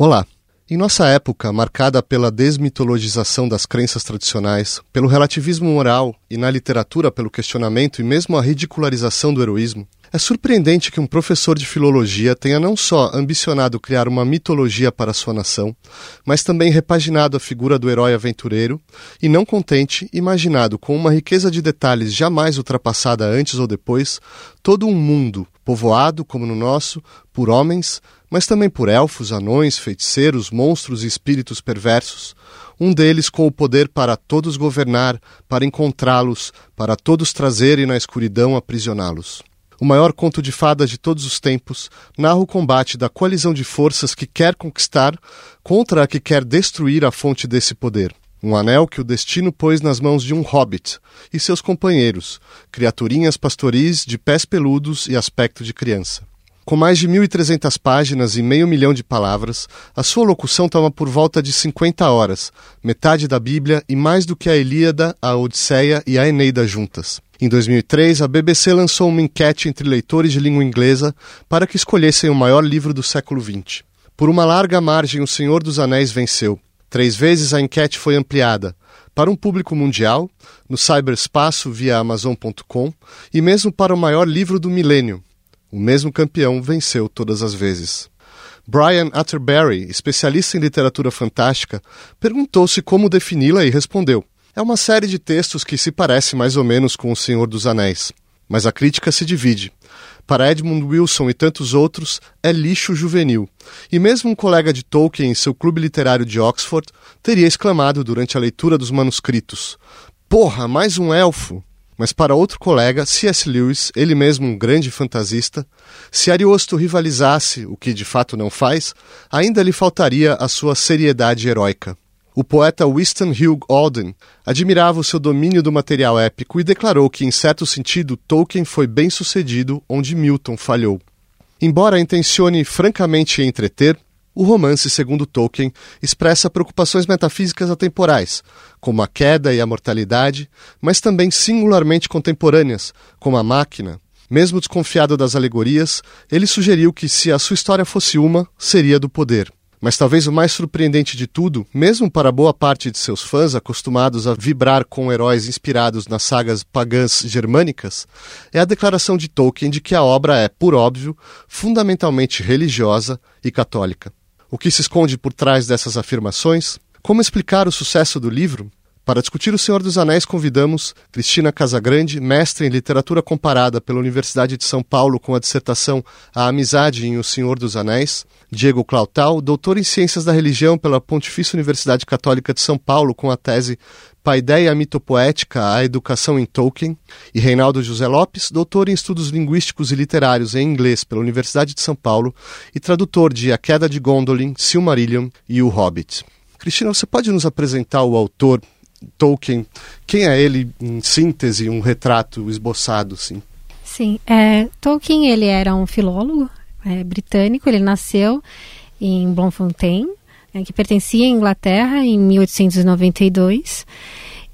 Olá! Em nossa época, marcada pela desmitologização das crenças tradicionais, pelo relativismo moral e na literatura pelo questionamento e mesmo a ridicularização do heroísmo, é surpreendente que um professor de filologia tenha não só ambicionado criar uma mitologia para sua nação, mas também repaginado a figura do herói aventureiro e, não contente, imaginado com uma riqueza de detalhes jamais ultrapassada antes ou depois todo um mundo povoado, como no nosso, por homens, mas também por elfos, anões, feiticeiros, monstros e espíritos perversos, um deles com o poder para todos governar, para encontrá-los, para todos trazer e na escuridão aprisioná-los. O maior conto de fadas de todos os tempos narra o combate da coalizão de forças que quer conquistar contra a que quer destruir a fonte desse poder. Um anel que o destino pôs nas mãos de um hobbit e seus companheiros, criaturinhas pastoris de pés peludos e aspecto de criança. Com mais de 1.300 páginas e meio milhão de palavras, a sua locução toma por volta de 50 horas, metade da Bíblia e mais do que a Ilíada, a Odisseia e a Eneida juntas. Em 2003, a BBC lançou uma enquete entre leitores de língua inglesa para que escolhessem o maior livro do século XX. Por uma larga margem, O Senhor dos Anéis venceu. Três vezes a enquete foi ampliada para um público mundial, no cyberespaço via Amazon.com e mesmo para o maior livro do milênio, o mesmo campeão venceu todas as vezes. Brian Atterbury, especialista em literatura fantástica, perguntou-se como defini-la e respondeu: É uma série de textos que se parece mais ou menos com O Senhor dos Anéis. Mas a crítica se divide. Para Edmund Wilson e tantos outros, é lixo juvenil. E mesmo um colega de Tolkien em seu clube literário de Oxford teria exclamado durante a leitura dos manuscritos: Porra, mais um elfo! Mas para outro colega, C.S. Lewis, ele mesmo um grande fantasista, se Ariosto rivalizasse, o que de fato não faz, ainda lhe faltaria a sua seriedade heróica. O poeta Winston Hugh Auden admirava o seu domínio do material épico e declarou que, em certo sentido, Tolkien foi bem sucedido onde Milton falhou. Embora intencione francamente entreter, o romance, segundo Tolkien, expressa preocupações metafísicas atemporais, como a queda e a mortalidade, mas também singularmente contemporâneas, como a máquina. Mesmo desconfiado das alegorias, ele sugeriu que, se a sua história fosse uma, seria do poder. Mas talvez o mais surpreendente de tudo, mesmo para boa parte de seus fãs acostumados a vibrar com heróis inspirados nas sagas pagãs germânicas, é a declaração de Tolkien de que a obra é, por óbvio, fundamentalmente religiosa e católica. O que se esconde por trás dessas afirmações? Como explicar o sucesso do livro? Para discutir O Senhor dos Anéis, convidamos Cristina Casagrande, mestre em literatura comparada pela Universidade de São Paulo com a dissertação A Amizade em O Senhor dos Anéis, Diego Clautal, doutor em Ciências da Religião pela Pontifícia Universidade Católica de São Paulo com a tese Paideia Mitopoética, a Educação em Tolkien, e Reinaldo José Lopes, doutor em Estudos Linguísticos e Literários em Inglês pela Universidade de São Paulo e tradutor de A Queda de Gondolin, Silmarillion e O Hobbit. Cristina, você pode nos apresentar o autor Tolkien? Quem é ele, em síntese, um retrato esboçado, sim? Sim, é, Tolkien ele era um filólogo é, britânico, ele nasceu em Bloemfontein, né, que pertencia à Inglaterra em 1892.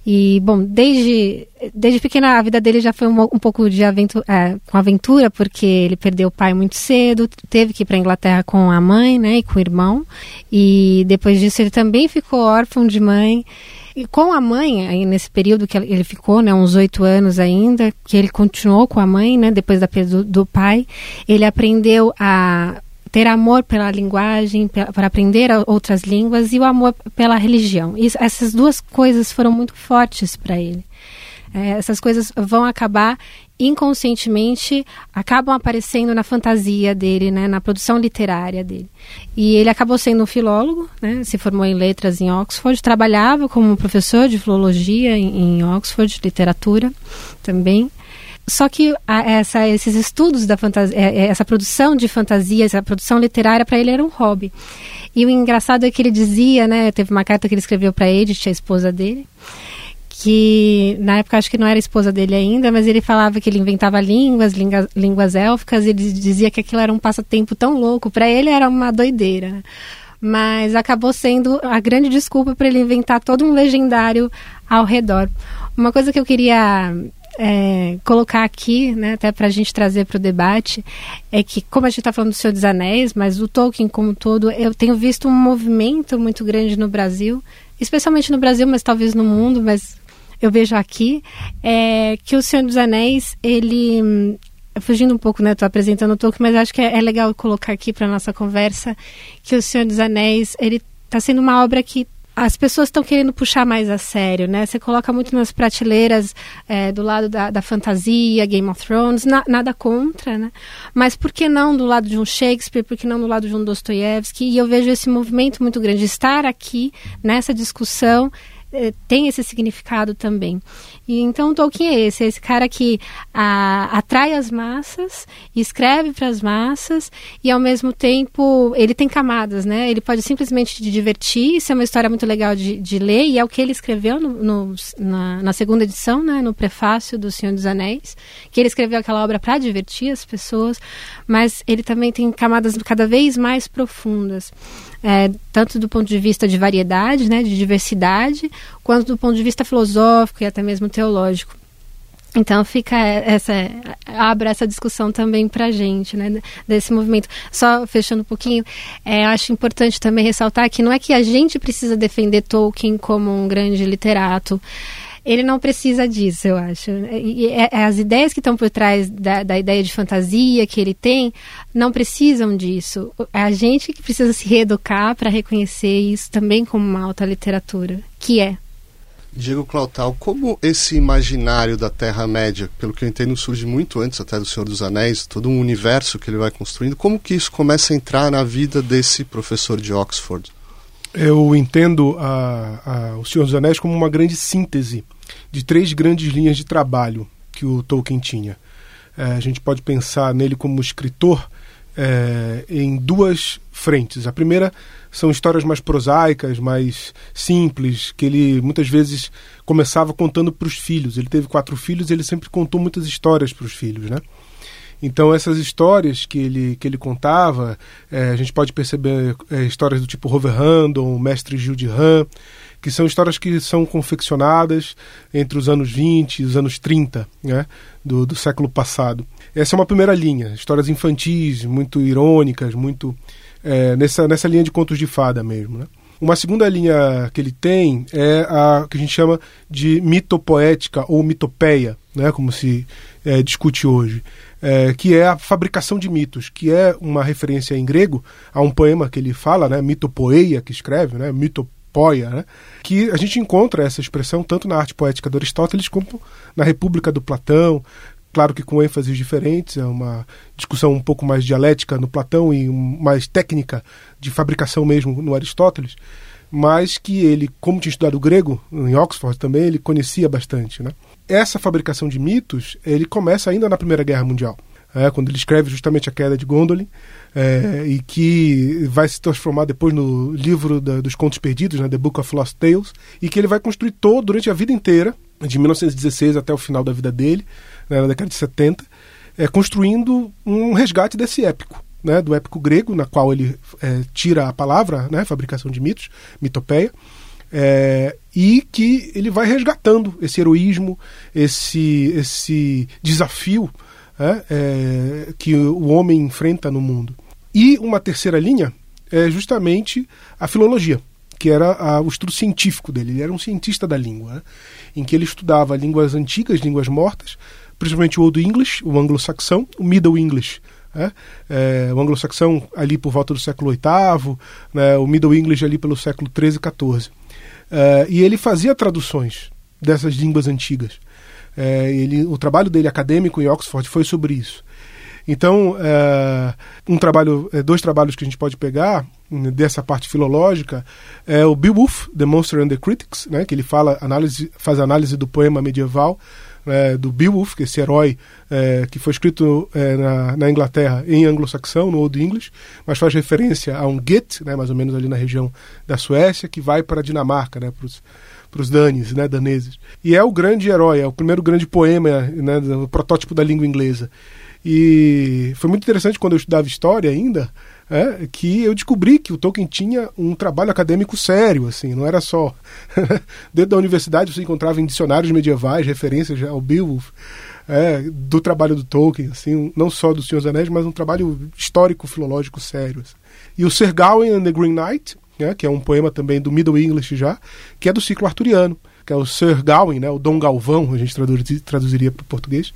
E, bom, desde, desde pequena a vida dele já foi um, um pouco de aventura, é, com aventura, porque ele perdeu o pai muito cedo, teve que ir para a Inglaterra com a mãe né, e com o irmão. E depois disso ele também ficou órfão de mãe. E com a mãe, aí nesse período que ele ficou, né, uns oito anos ainda, que ele continuou com a mãe, né, depois da perda do, do pai, ele aprendeu a ter amor pela linguagem, para aprender outras línguas e o amor pela religião. Essas duas coisas foram muito fortes para ele. É, essas coisas vão acabar inconscientemente acabam aparecendo na fantasia dele, né, na produção literária dele. E ele acabou sendo um filólogo, né, se formou em letras em Oxford, trabalhava como professor de filologia em, em Oxford, literatura também. Só que a, essa, esses estudos da fantasia, é, é, essa produção de fantasia, essa produção literária, para ele era um hobby. E o engraçado é que ele dizia, né? Teve uma carta que ele escreveu para Edith, a esposa dele, que na época acho que não era esposa dele ainda, mas ele falava que ele inventava línguas, línguas, línguas élficas, ele dizia que aquilo era um passatempo tão louco, para ele era uma doideira. Mas acabou sendo a grande desculpa para ele inventar todo um legendário ao redor. Uma coisa que eu queria é, colocar aqui, né, até para a gente trazer para o debate, é que, como a gente está falando do Senhor dos Anéis, mas o Tolkien como um todo, eu tenho visto um movimento muito grande no Brasil, especialmente no Brasil, mas talvez no mundo, mas eu vejo aqui, é que o Senhor dos Anéis, ele fugindo um pouco, né? Estou apresentando o Tolkien, mas acho que é, é legal colocar aqui para nossa conversa que o Senhor dos Anéis ele está sendo uma obra que as pessoas estão querendo puxar mais a sério, né? Você coloca muito nas prateleiras é, do lado da, da, fantasia, Game of Thrones, na, nada contra, né? Mas por que não do lado de um Shakespeare, por que não do lado de um Dostoiévski? E eu vejo esse movimento muito grande, estar aqui nessa discussão tem esse significado também. E então Tolkien é esse, é esse cara que a, atrai as massas, escreve para as massas e ao mesmo tempo ele tem camadas, né? Ele pode simplesmente te divertir, isso é uma história muito legal de, de ler e é o que ele escreveu no, no, na, na, segunda edição, né? No prefácio do Senhor dos Anéis, que ele escreveu aquela obra para divertir as pessoas, mas ele também tem camadas cada vez mais profundas. É, tanto do ponto de vista de variedade, né, de diversidade, quanto do ponto de vista filosófico e até mesmo teológico. Então fica essa abre essa discussão também para a gente, né, desse movimento. Só fechando um pouquinho, é, acho importante também ressaltar que não é que a gente precisa defender Tolkien como um grande literato. Ele não precisa disso, eu acho. E, e as ideias que estão por trás da, da ideia de fantasia que ele tem não precisam disso. É a gente que precisa se reeducar para reconhecer isso também como uma alta literatura, que é Diego Clautal, como esse imaginário da Terra-média, pelo que eu entendo, surge muito antes até do Senhor dos Anéis, todo um universo que ele vai construindo, como que isso começa a entrar na vida desse professor de Oxford? Eu entendo a, a, o Senhor dos Anéis como uma grande síntese de três grandes linhas de trabalho que o Tolkien tinha. É, a gente pode pensar nele como escritor é, em duas frentes. A primeira são histórias mais prosaicas, mais simples, que ele muitas vezes começava contando para os filhos. Ele teve quatro filhos, ele sempre contou muitas histórias para os filhos, né? Então essas histórias que ele, que ele contava, é, a gente pode perceber é, histórias do tipo Rover Random, Mestre Gil de Ram, que são histórias que são confeccionadas entre os anos 20 e os anos 30 né, do, do século passado. Essa é uma primeira linha, histórias infantis, muito irônicas, muito é, nessa, nessa linha de contos de fada mesmo. Né? Uma segunda linha que ele tem é a que a gente chama de mitopoética ou mitopeia, né, como se é, discute hoje, é, que é a fabricação de mitos, que é uma referência em grego a um poema que ele fala, né, mitopoeia, que escreve, né, mitopoia, né, que a gente encontra essa expressão tanto na arte poética de Aristóteles como na República do Platão, claro que com ênfases diferentes, é uma discussão um pouco mais dialética no Platão e mais técnica de fabricação mesmo no Aristóteles, mas que ele, como tinha estudado grego em Oxford também, ele conhecia bastante. Né? Essa fabricação de mitos, ele começa ainda na Primeira Guerra Mundial. É, quando ele escreve justamente a queda de Gondolin, é, e que vai se transformar depois no livro da, dos Contos Perdidos, né, The Book of Lost Tales, e que ele vai construir todo durante a vida inteira, de 1916 até o final da vida dele, né, na década de 70, é, construindo um resgate desse épico. Né, do épico grego, na qual ele é, tira a palavra, né, fabricação de mitos, mitopeia, é, e que ele vai resgatando esse heroísmo, esse, esse desafio é, é, que o homem enfrenta no mundo. E uma terceira linha é justamente a filologia, que era a, o estudo científico dele. Ele era um cientista da língua, né, em que ele estudava línguas antigas, línguas mortas, principalmente o Old English, o anglo-saxão, o Middle English, é, é, o anglo-saxão ali por volta do século VIII, né, o Middle English ali pelo século XIII e XIV. É, e ele fazia traduções dessas línguas antigas. É, ele, o trabalho dele acadêmico em Oxford foi sobre isso. Então, é, um trabalho, dois trabalhos que a gente pode pegar hum, dessa parte filológica é o Beowulf, The Monster and the Critics, né, que ele fala análise, faz análise do poema medieval é, do Beowulf, que é esse herói é, que foi escrito é, na, na, Inglaterra em anglo-saxão, no Old English, mas faz referência a um Get, né, mais ou menos ali na região da Suécia, que vai para a Dinamarca, né, para os danes, né, daneses. E é o grande herói, é o primeiro grande poema, né, o protótipo da língua inglesa. E foi muito interessante quando eu estudava história ainda, é, que eu descobri que o Tolkien tinha um trabalho acadêmico sério, assim, não era só dentro da universidade você encontrava em dicionários medievais referências ao Beowulf, é, do trabalho do Tolkien, assim, não só do Senhor dos Anéis, mas um trabalho histórico filológico sério. Assim. E o Sir Gawain and the Green Knight, né, que é um poema também do Middle English já, que é do ciclo arturiano, que é o Sir Gawain, né, o Dom Galvão, a gente traduziria para o português,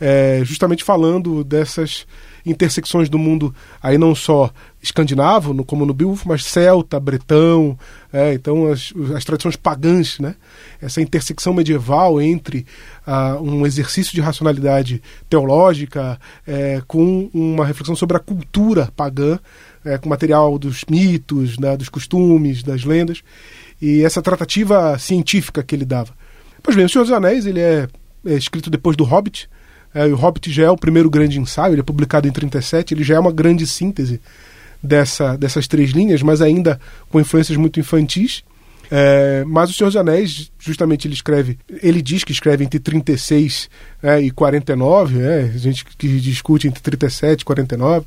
é, justamente falando dessas intersecções do mundo, aí não só escandinavo, no, como no Beowulf, mas celta, bretão, é, então as, as tradições pagãs, né? essa intersecção medieval entre uh, um exercício de racionalidade teológica é, com uma reflexão sobre a cultura pagã, é, com material dos mitos, né, dos costumes, das lendas, e essa tratativa científica que ele dava. Pois bem, O Senhor dos Anéis ele é, é escrito depois do Hobbit, é, o Hobbit já é o primeiro grande ensaio, ele é publicado em 37, ele já é uma grande síntese dessa, dessas três linhas, mas ainda com influências muito infantis. É, mas o Senhor dos Anéis, justamente ele escreve, ele diz que escreve entre 36 é, e 49, é, a gente que discute entre 37 e 49,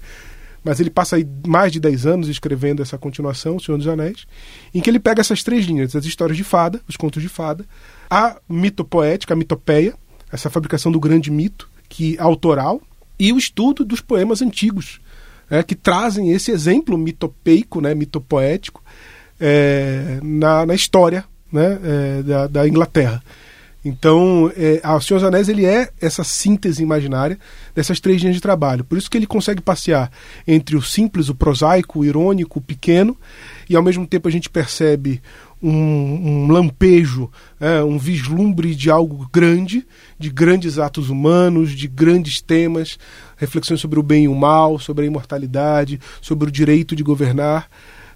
mas ele passa mais de 10 anos escrevendo essa continuação, O Senhor dos Anéis, em que ele pega essas três linhas, as histórias de fada, os contos de fada, a mitopoética, a mitopeia, essa fabricação do grande mito, que autoral e o estudo dos poemas antigos, é, que trazem esse exemplo mitopeico, né, mitopoético, é, na, na história né, é, da, da, Inglaterra. Então, é, O Senhor dos Anéis ele é essa síntese imaginária dessas três linhas de trabalho. Por isso que ele consegue passear entre o simples, o prosaico, o irônico, o pequeno, e ao mesmo tempo a gente percebe um, um lampejo, é, um vislumbre de algo grande, de grandes atos humanos, de grandes temas, reflexões sobre o bem e o mal, sobre a imortalidade, sobre o direito de governar,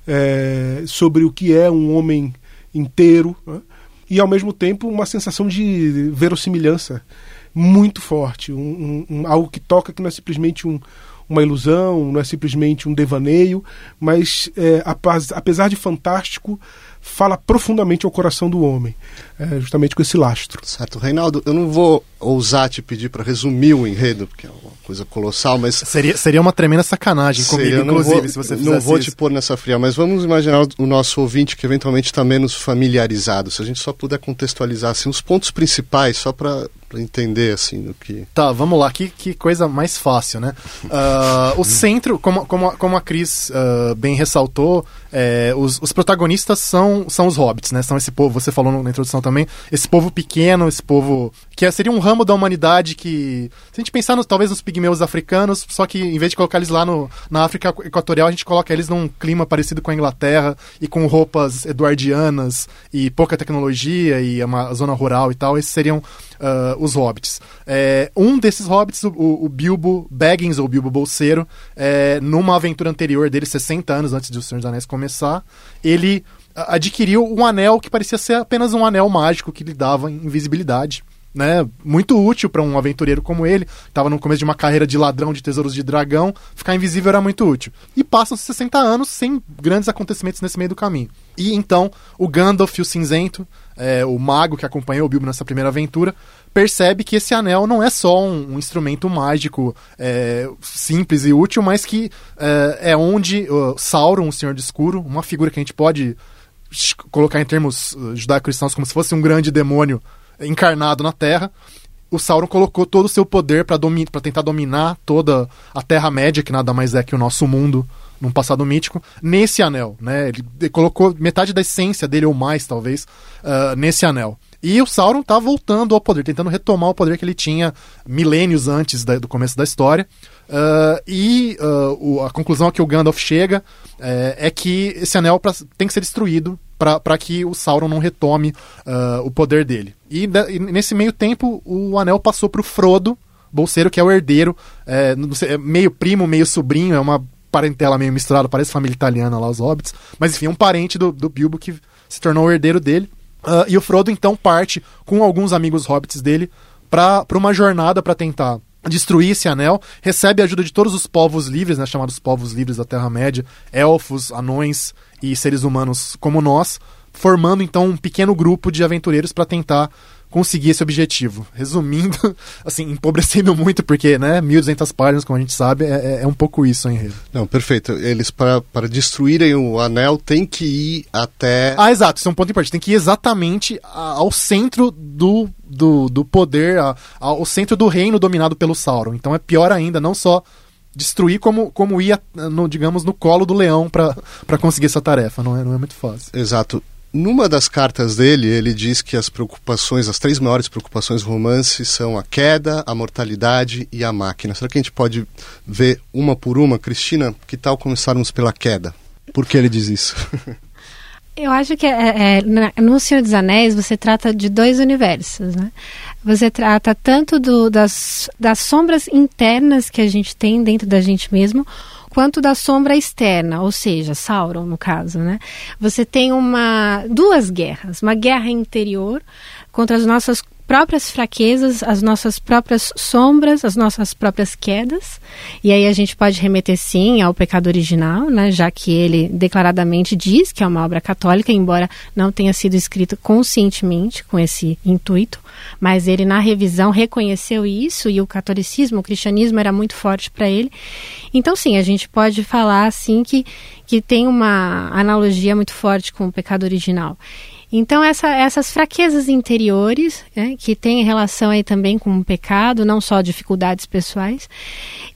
é, sobre o que é um homem inteiro, né? E ao mesmo tempo uma sensação de verossimilhança muito forte, um, um, algo que toca que não é simplesmente um, uma ilusão, não é simplesmente um devaneio, mas é, apesar de fantástico, fala profundamente ao coração do homem, é, justamente com esse lastro. Certo. Reinaldo, eu não vou ousar te pedir para resumir o enredo, porque é uma coisa colossal, mas. Seria, seria uma tremenda sacanagem comigo, seria, inclusive, vou, se você Não vou isso. te pôr nessa fria, mas vamos imaginar o nosso ouvinte que eventualmente está menos familiarizado. Se a gente só puder contextualizar assim, os pontos principais, só para entender assim do que. Tá, vamos lá, que, que coisa mais fácil, né? Uh, o centro, como, como, como a Cris uh, bem ressaltou, é, os, os protagonistas são, são os hobbits, né? São esse povo, você falou na introdução também, esse povo pequeno, esse povo que é, seria um ramo da humanidade que, se a gente pensar no, talvez nos pigmeus africanos, só que em vez de colocar eles lá no, na África Equatorial, a gente coloca eles num clima parecido com a Inglaterra e com roupas eduardianas e pouca tecnologia e uma zona rural e tal, esses seriam uh, os hobbits. É, um desses hobbits, o, o, Bilbo Baggins, ou Bilbo Bolseiro, é, numa aventura anterior dele, 60 anos antes de O Senhor dos Anéis começar, ele adquiriu um anel que parecia ser apenas um anel mágico que lhe dava invisibilidade. Né, muito útil para um aventureiro como ele, estava no começo de uma carreira de ladrão de tesouros de dragão, ficar invisível era muito útil. E passam 60 anos sem grandes acontecimentos nesse meio do caminho. E então o Gandalf, o cinzento, é, o mago que acompanhou o Bilbo nessa primeira aventura, percebe que esse anel não é só um, um instrumento mágico é, simples e útil, mas que é, é onde uh, Sauron, o Senhor do Escuro, uma figura que a gente pode colocar em termos uh, judaico-cristãos como se fosse um grande demônio encarnado na Terra, o Sauron colocou todo o seu poder para domi tentar dominar toda a Terra-média, que nada mais é que o nosso mundo num passado mítico, nesse anel. Né? Ele colocou metade da essência dele, ou mais talvez, uh, nesse anel. E o Sauron tá voltando ao poder, tentando retomar o poder que ele tinha milênios antes da, do começo da história. Uh, e uh, o, a conclusão a que o Gandalf chega é, é que esse anel pra, tem que ser destruído para que o Sauron não retome o poder dele. E, e, nesse meio tempo, o anel passou para o Frodo, bolseiro, que é o herdeiro, é, sei, é meio primo, meio sobrinho, é uma parentela meio misturada, parece família italiana lá, os hobbits. Mas enfim, é um parente do, do Bilbo que se tornou o herdeiro dele. Uh, e o Frodo então parte com alguns amigos hobbits dele para uma jornada para tentar destruir esse anel, recebe a ajuda de todos os povos livres, né, chamados povos livres da Terra-média, elfos, anões e seres humanos como nós, formando então um pequeno grupo de aventureiros para tentar conseguir esse objetivo. Resumindo, assim, empobrecendo muito, porque, né, 1.200 páginas, como a gente sabe, é, é, é um pouco isso enredo. Não, perfeito. Eles, para, para destruírem o anel, tem que ir até... Ah, exato, isso é um ponto importante. Tem que ir exatamente ao centro do, do, do poder, ao centro do reino dominado pelo Sauron. Então é pior ainda, não só destruir como, como ir, no, digamos, no colo do leão para conseguir essa tarefa. Não é, não é muito fácil. Exato. Numa das cartas dele, ele diz que as preocupações, as três maiores preocupações do romance são a queda, a mortalidade e a máquina. Será que a gente pode ver uma por uma? Cristina, que tal começarmos pela queda? Por que ele diz isso? Eu acho que é, é, no Senhor dos Anéis você trata de dois universos, né? Você trata tanto do, das, das sombras internas que a gente tem dentro da gente mesmo, quanto da sombra externa, ou seja, Sauron no caso, né? Você tem uma duas guerras, uma guerra interior contra as nossas próprias fraquezas, as nossas próprias sombras, as nossas próprias quedas. E aí a gente pode remeter sim ao pecado original, né, já que ele declaradamente diz que é uma obra católica, embora não tenha sido escrito conscientemente com esse intuito, mas ele na revisão reconheceu isso e o catolicismo, o cristianismo era muito forte para ele. Então sim, a gente pode falar assim que que tem uma analogia muito forte com o pecado original. Então, essa, essas fraquezas interiores, né, que têm relação aí também com o pecado, não só dificuldades pessoais,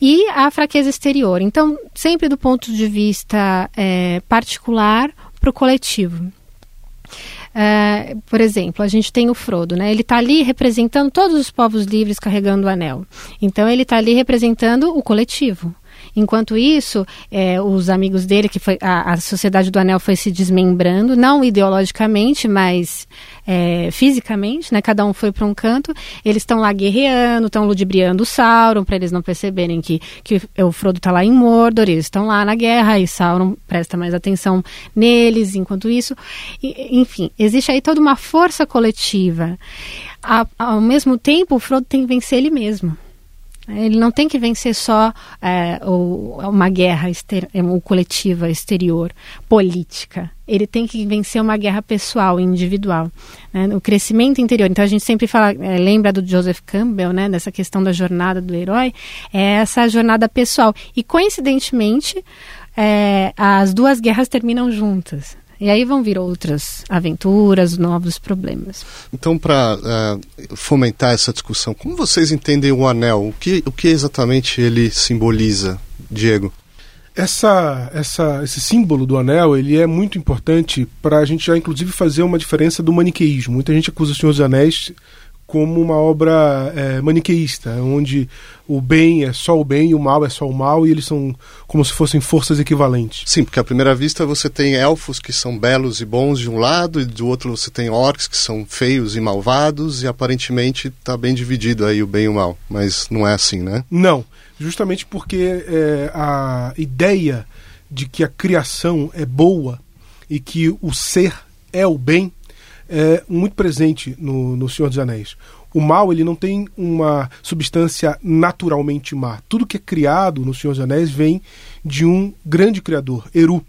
e a fraqueza exterior. Então, sempre do ponto de vista é, particular para o coletivo. Uh, por exemplo, a gente tem o Frodo, né? Ele está ali representando todos os povos livres carregando o anel. Então ele está ali representando o coletivo. Enquanto isso, é, os amigos dele, que foi a, a, Sociedade do Anel foi se desmembrando, não ideologicamente, mas é, fisicamente, né? Cada um foi para um canto. Eles estão lá guerreando, estão ludibriando o Sauron para eles não perceberem que, que o Frodo está lá em Mordor. Eles estão lá na guerra e Sauron presta mais atenção neles. Enquanto isso, e, enfim, existe aí toda uma força coletiva. A, ao mesmo tempo, o Frodo tem que vencer ele mesmo. Ele não tem que vencer só é, o, uma guerra exter, é, coletiva exterior, política. Ele tem que vencer uma guerra pessoal, individual. Né? O crescimento interior. Então a gente sempre fala, é, lembra do Joseph Campbell, né? Dessa questão da jornada do herói. É essa jornada pessoal. E coincidentemente, é, as duas guerras terminam juntas. E aí vão vir outras aventuras, novos problemas. Então, para uh, eh, fomentar essa discussão, como vocês entendem o anel? O que, o que exatamente ele simboliza, Diego? Essa, essa, esse símbolo do anel ele é muito importante para a gente já, inclusive, fazer uma diferença do maniqueísmo. Muita gente acusa o Senhor dos Anéis como uma obra é, maniqueísta, onde o bem é só o bem e o mal é só o mal, e eles são como se fossem forças equivalentes. Sim, porque à primeira vista você tem elfos que são belos e bons de um lado, e do outro você tem orcs que são feios e malvados, e aparentemente está bem dividido aí o bem e o mal. Mas não é assim, né? Não, justamente porque é, a ideia de que a criação é boa e que o ser é o bem é muito presente no, no Senhor dos Anéis. O mal ele não tem uma substância naturalmente má. Tudo que é criado no Senhor dos Anéis vem de um grande criador, Eru,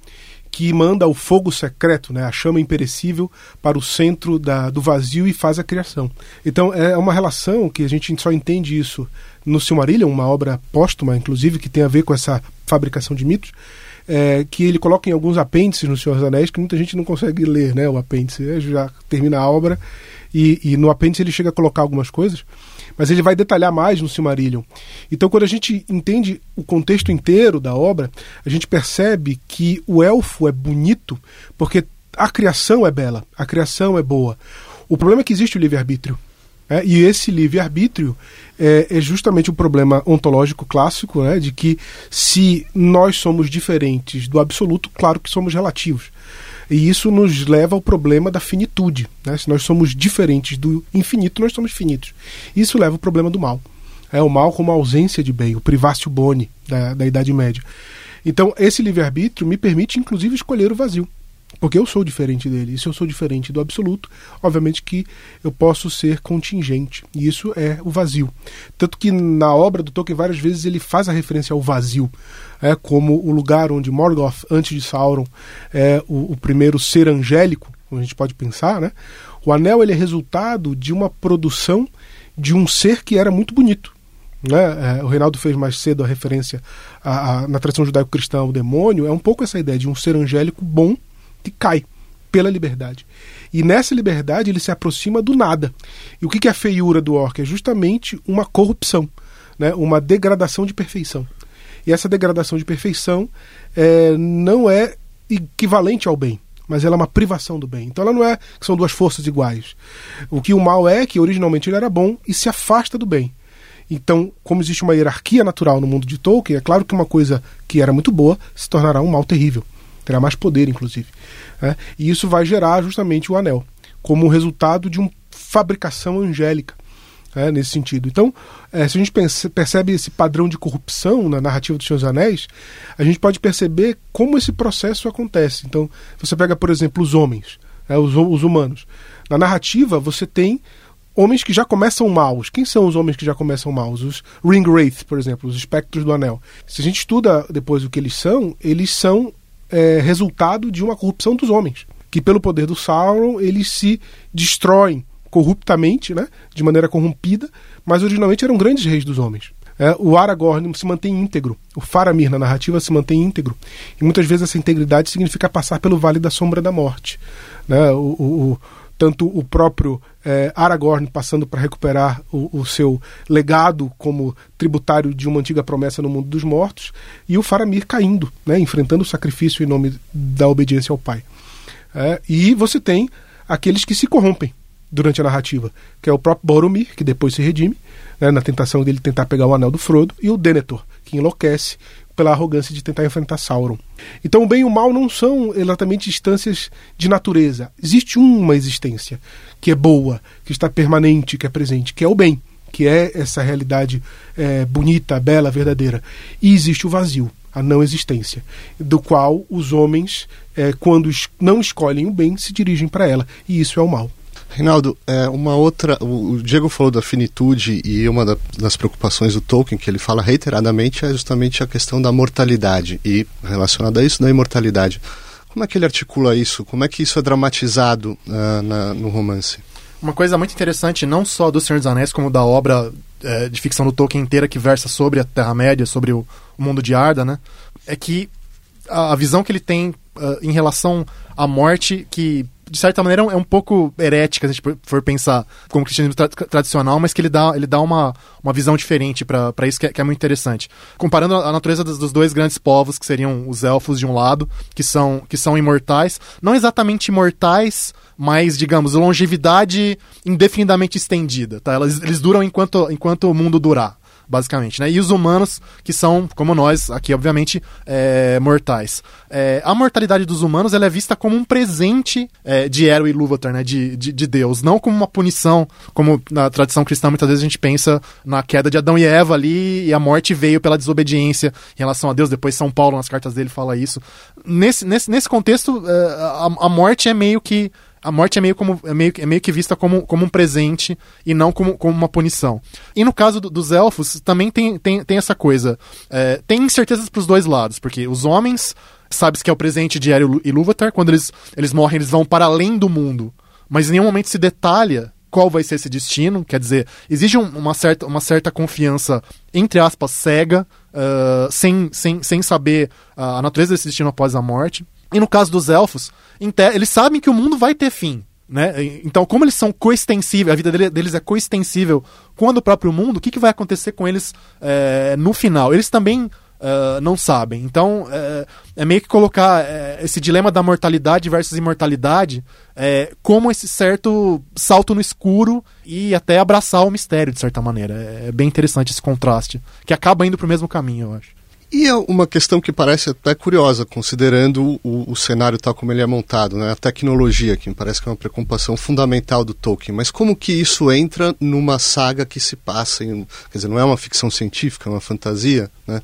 que manda o fogo secreto, né, a chama imperecível, para o centro da, do vazio e faz a criação. Então é uma relação que a gente só entende isso no Silmarillion, uma obra póstuma, inclusive, que tem a ver com essa fabricação de mitos é, que ele coloca em alguns apêndices no Senhor dos Anéis que muita gente não consegue ler, né? O apêndice é, já termina a obra e, e, no apêndice ele chega a colocar algumas coisas, mas ele vai detalhar mais no Silmarillion. Então, quando a gente entende o contexto inteiro da obra, a gente percebe que o elfo é bonito porque a criação é bela, a criação é boa. O problema é que existe o livre-arbítrio. É, e esse livre-arbítrio é, é, justamente o problema ontológico clássico, né, de que se nós somos diferentes do absoluto, claro que somos relativos. E isso nos leva ao problema da finitude. Né? Se nós somos diferentes do infinito, nós somos finitos. Isso leva ao problema do mal. É o mal como a ausência de bem, o privatio boni da, da Idade Média. Então, esse livre-arbítrio me permite, inclusive, escolher o vazio. Porque eu sou diferente dele. E se eu sou diferente do absoluto, obviamente que eu posso ser contingente. E isso é o vazio. Tanto que na obra do Tolkien, várias vezes ele faz a referência ao vazio. É como o lugar onde Morgoth, antes de Sauron, é o, o primeiro ser angélico, como a gente pode pensar, né? O anel ele é resultado de uma produção de um ser que era muito bonito. Né? É, o Reinaldo fez mais cedo a referência a, a, na tradição judaico-cristã ao demônio. É um pouco essa ideia de um ser angélico bom que cai pela liberdade. E nessa liberdade ele se aproxima do nada. E o que é a feiura do orc? É justamente uma corrupção, né? uma degradação de perfeição. E essa degradação de perfeição é, não é equivalente ao bem mas ela é uma privação do bem. Então ela não é que são duas forças iguais. O que o mal é que originalmente ele era bom e se afasta do bem. Então, como existe uma hierarquia natural no mundo de Tolkien, é claro que uma coisa que era muito boa se tornará um mal terrível. Terá mais poder, inclusive. Né? E isso vai gerar justamente o anel, como resultado de uma fabricação angélica né, nesse sentido. Então, é, se a gente percebe esse padrão de corrupção na narrativa dos Seus Anéis, a gente pode perceber como esse processo acontece. Então, você pega, por exemplo, os homens, né, os, os humanos. Na narrativa, você tem homens que já começam maus. Quem são os homens que já começam maus? Os Ringwraith, por exemplo, os espectros do anel. Se a gente estuda depois o que eles são, eles são é, resultado de uma corrupção dos homens. Que pelo poder do Sauron, eles se destroem corruptamente, né, de maneira corrompida, mas originalmente eram grandes reis dos homens. É, o Aragorn se mantém íntegro, o Faramir na narrativa se mantém íntegro. E muitas vezes essa integridade significa passar pelo Vale da Sombra da Morte. Né? O, o, tanto o próprio é, Aragorn passando para recuperar o, o, seu legado como tributário de uma antiga promessa no mundo dos mortos, e o Faramir caindo, né, enfrentando o sacrifício em nome da obediência ao pai. É, e você tem aqueles que se corrompem, durante a narrativa, que é o próprio Boromir, que depois se redime, né, na tentação dele tentar pegar o anel do Frodo, e o Denethor, que enlouquece pela arrogância de tentar enfrentar Sauron. Então o bem e o mal não são exatamente instâncias de natureza. Existe uma existência que é boa, que está permanente, que é presente, que é o bem, que é essa realidade é, bonita, bela, verdadeira. E existe o vazio, a não existência, do qual os homens, é, quando não escolhem o bem, se dirigem para ela. E isso é o mal. Reinaldo, é, uma outra. O Diego falou da finitude e uma da, das preocupações do Tolkien, que ele fala reiteradamente, é justamente a questão da mortalidade e relacionada a isso da imortalidade. Como é que ele articula isso? Como é que isso é dramatizado uh, na, no romance? Uma coisa muito interessante, não só do Senhor dos Anéis, como da obra é, de ficção do Tolkien inteira que versa sobre a Terra-média, sobre o, o, mundo de Arda, né? É que a, a visão que ele tem uh, em relação à morte, que de certa maneira, é um pouco herética, se a gente for pensar como cristianismo tra tradicional, mas que ele dá, ele dá uma, uma visão diferente para isso que é, que é, muito interessante. Comparando a natureza dos, dos, dois grandes povos, que seriam os elfos de um lado, que são, que são imortais, não exatamente imortais, mas, digamos, longevidade indefinidamente estendida. Tá? Eles, eles duram enquanto, enquanto o mundo durar basicamente, né? E os humanos, que são, como nós, aqui, obviamente, é, mortais. É, a mortalidade dos humanos ela é vista como um presente é, de Ero e Lúvatar, né? De, de, de, Deus, não como uma punição, como na tradição cristã muitas vezes a gente pensa na queda de Adão e Eva ali, e a morte veio pela desobediência em relação a Deus. Depois São Paulo, nas cartas dele, fala isso. Nesse, nesse, nesse contexto, é, a, a morte é meio que a morte é meio, como, é meio, é meio que vista como, como um presente e não como, como uma punição. E no caso do, dos elfos, também tem, tem, tem essa coisa. É, tem incertezas para os dois lados, porque os homens, sabes que é o presente de Ero e Lúvatar, quando eles, eles morrem, eles vão para além do mundo. Mas em nenhum momento se detalha qual vai ser esse destino. Quer dizer, existe um, uma, certa, uma certa confiança, entre aspas, cega, uh, sem, sem, sem saber a natureza desse destino após a morte. E no caso dos elfos, eles sabem que o mundo vai ter fim. Né? Então, como eles são coextensíveis, a vida deles é coextensível com a do próprio mundo, o que, que vai acontecer com eles é, no final? Eles também Uh, não sabem. Então, é, é, meio que colocar é, esse dilema da mortalidade versus imortalidade é, como esse certo salto no escuro e até abraçar o mistério, de certa maneira. É, bem interessante esse contraste, que acaba indo para o mesmo caminho, eu acho. E é uma questão que parece até curiosa, considerando o, o, cenário tal como ele é montado, né? a tecnologia, que me parece que é uma preocupação fundamental do Tolkien. Mas como que isso entra numa saga que se passa em. Quer dizer, não é uma ficção científica, é uma fantasia, né?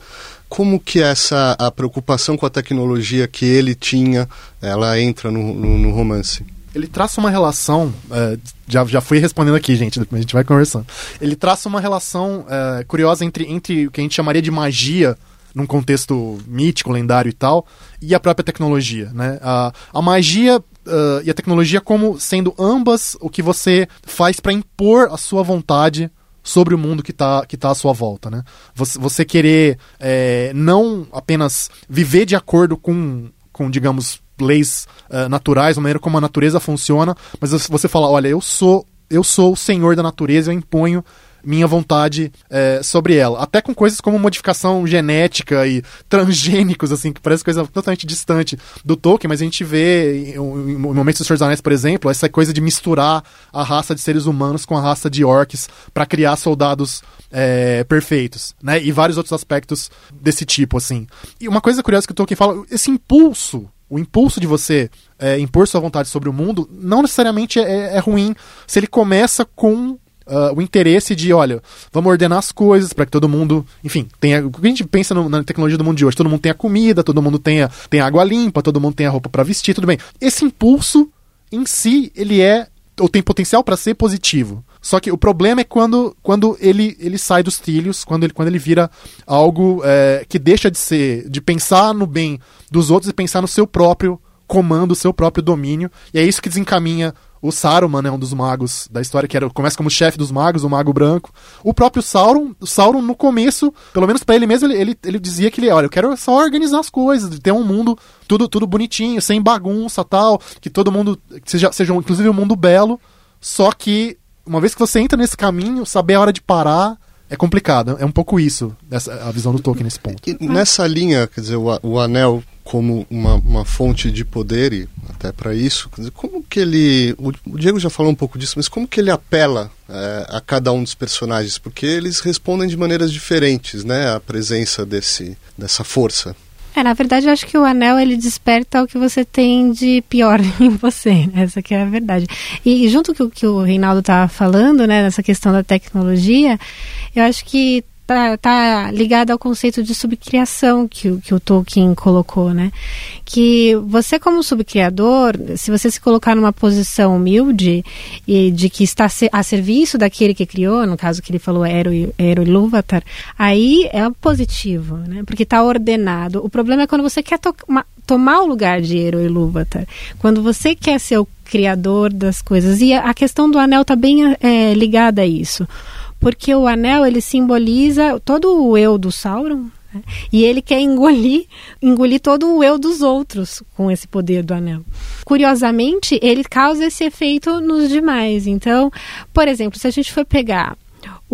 Como que essa a preocupação com a tecnologia que ele tinha, ela entra no, no, no romance? ele traça uma relação. É, já, já fui respondendo aqui, gente, depois a gente vai conversando. Ele traça uma relação é, curiosa entre, entre o que a gente chamaria de magia num contexto mítico, lendário e tal, e a própria tecnologia, né? A, a magia uh, e a tecnologia como sendo ambas o que você faz para impor a sua vontade sobre o mundo que está que tá à sua volta, né? Você, você querer é, não apenas viver de acordo com, com digamos, leis uh, naturais, a maneira como a natureza funciona, mas você falar, olha, eu sou eu sou o senhor da natureza, eu imponho minha vontade é, sobre ela. Até com coisas como modificação genética e transgênicos, assim, que parece coisa totalmente distante do Tolkien, mas a gente vê em, momentos dos Anéis, por exemplo, essa coisa de misturar a raça de seres humanos com a raça de orcs para criar soldados é, perfeitos, né? E vários outros aspectos desse tipo, assim. E uma coisa curiosa que o Tolkien fala, esse impulso o impulso de você é, impor sua vontade sobre o mundo não necessariamente é, é ruim se ele começa com Uh, o interesse de, olha, vamos ordenar as coisas para que todo mundo, enfim, tenha. O que a gente pensa no, na tecnologia do mundo de hoje? Todo mundo tenha comida, todo mundo tenha, tenha água limpa, todo mundo tenha roupa para vestir, tudo bem. Esse impulso em si, ele é. ou tem potencial para ser positivo. Só que o problema é quando, quando ele, ele sai dos trilhos, quando ele, quando ele vira algo é, que deixa de ser. de pensar no bem dos outros e pensar no seu próprio comando, o seu próprio domínio. E é isso que desencaminha o Saruman é um dos magos da história, que era, começa como chefe dos magos, o mago branco. O próprio Sauron, o Sauron no começo, pelo menos para ele mesmo, ele, ele, ele, dizia que ele, olha, eu quero só organizar as coisas, ter um mundo tudo, tudo bonitinho, sem bagunça tal, que todo mundo seja, seja inclusive um mundo belo. Só que, uma vez que você entra nesse caminho, saber a hora de parar é complicado. É um pouco isso, essa, a visão do Tolkien nesse ponto. E nessa linha, quer dizer, o, o anel como uma, uma fonte de poder e até para isso. Como que ele. O Diego já falou um pouco disso, mas como que ele apela é, a cada um dos personagens? Porque eles respondem de maneiras diferentes, né? A presença desse, dessa força. É, na verdade, eu acho que o anel ele desperta o que você tem de pior em você. Né? Essa que é a verdade. E junto com o que o Reinaldo estava falando, né, nessa questão da tecnologia, eu acho que tá, tá ligada ao conceito de subcriação que, que o Tolkien colocou, né? Que você como subcriador, se você se colocar numa posição humilde e de que está a serviço daquele que criou, no caso que ele falou Ero, Ero Ilúvatar, aí é positivo, né? Porque está ordenado. O problema é quando você quer to tomar o lugar de Ero Ilúvatar. Quando você quer ser o criador das coisas. E a, a questão do anel está bem é, ligada a isso porque o anel ele simboliza todo o eu do Sauron né? e ele quer engolir, engolir todo o eu dos outros com esse poder do anel. Curiosamente, ele causa esse efeito nos demais. Então, por exemplo, se a gente for pegar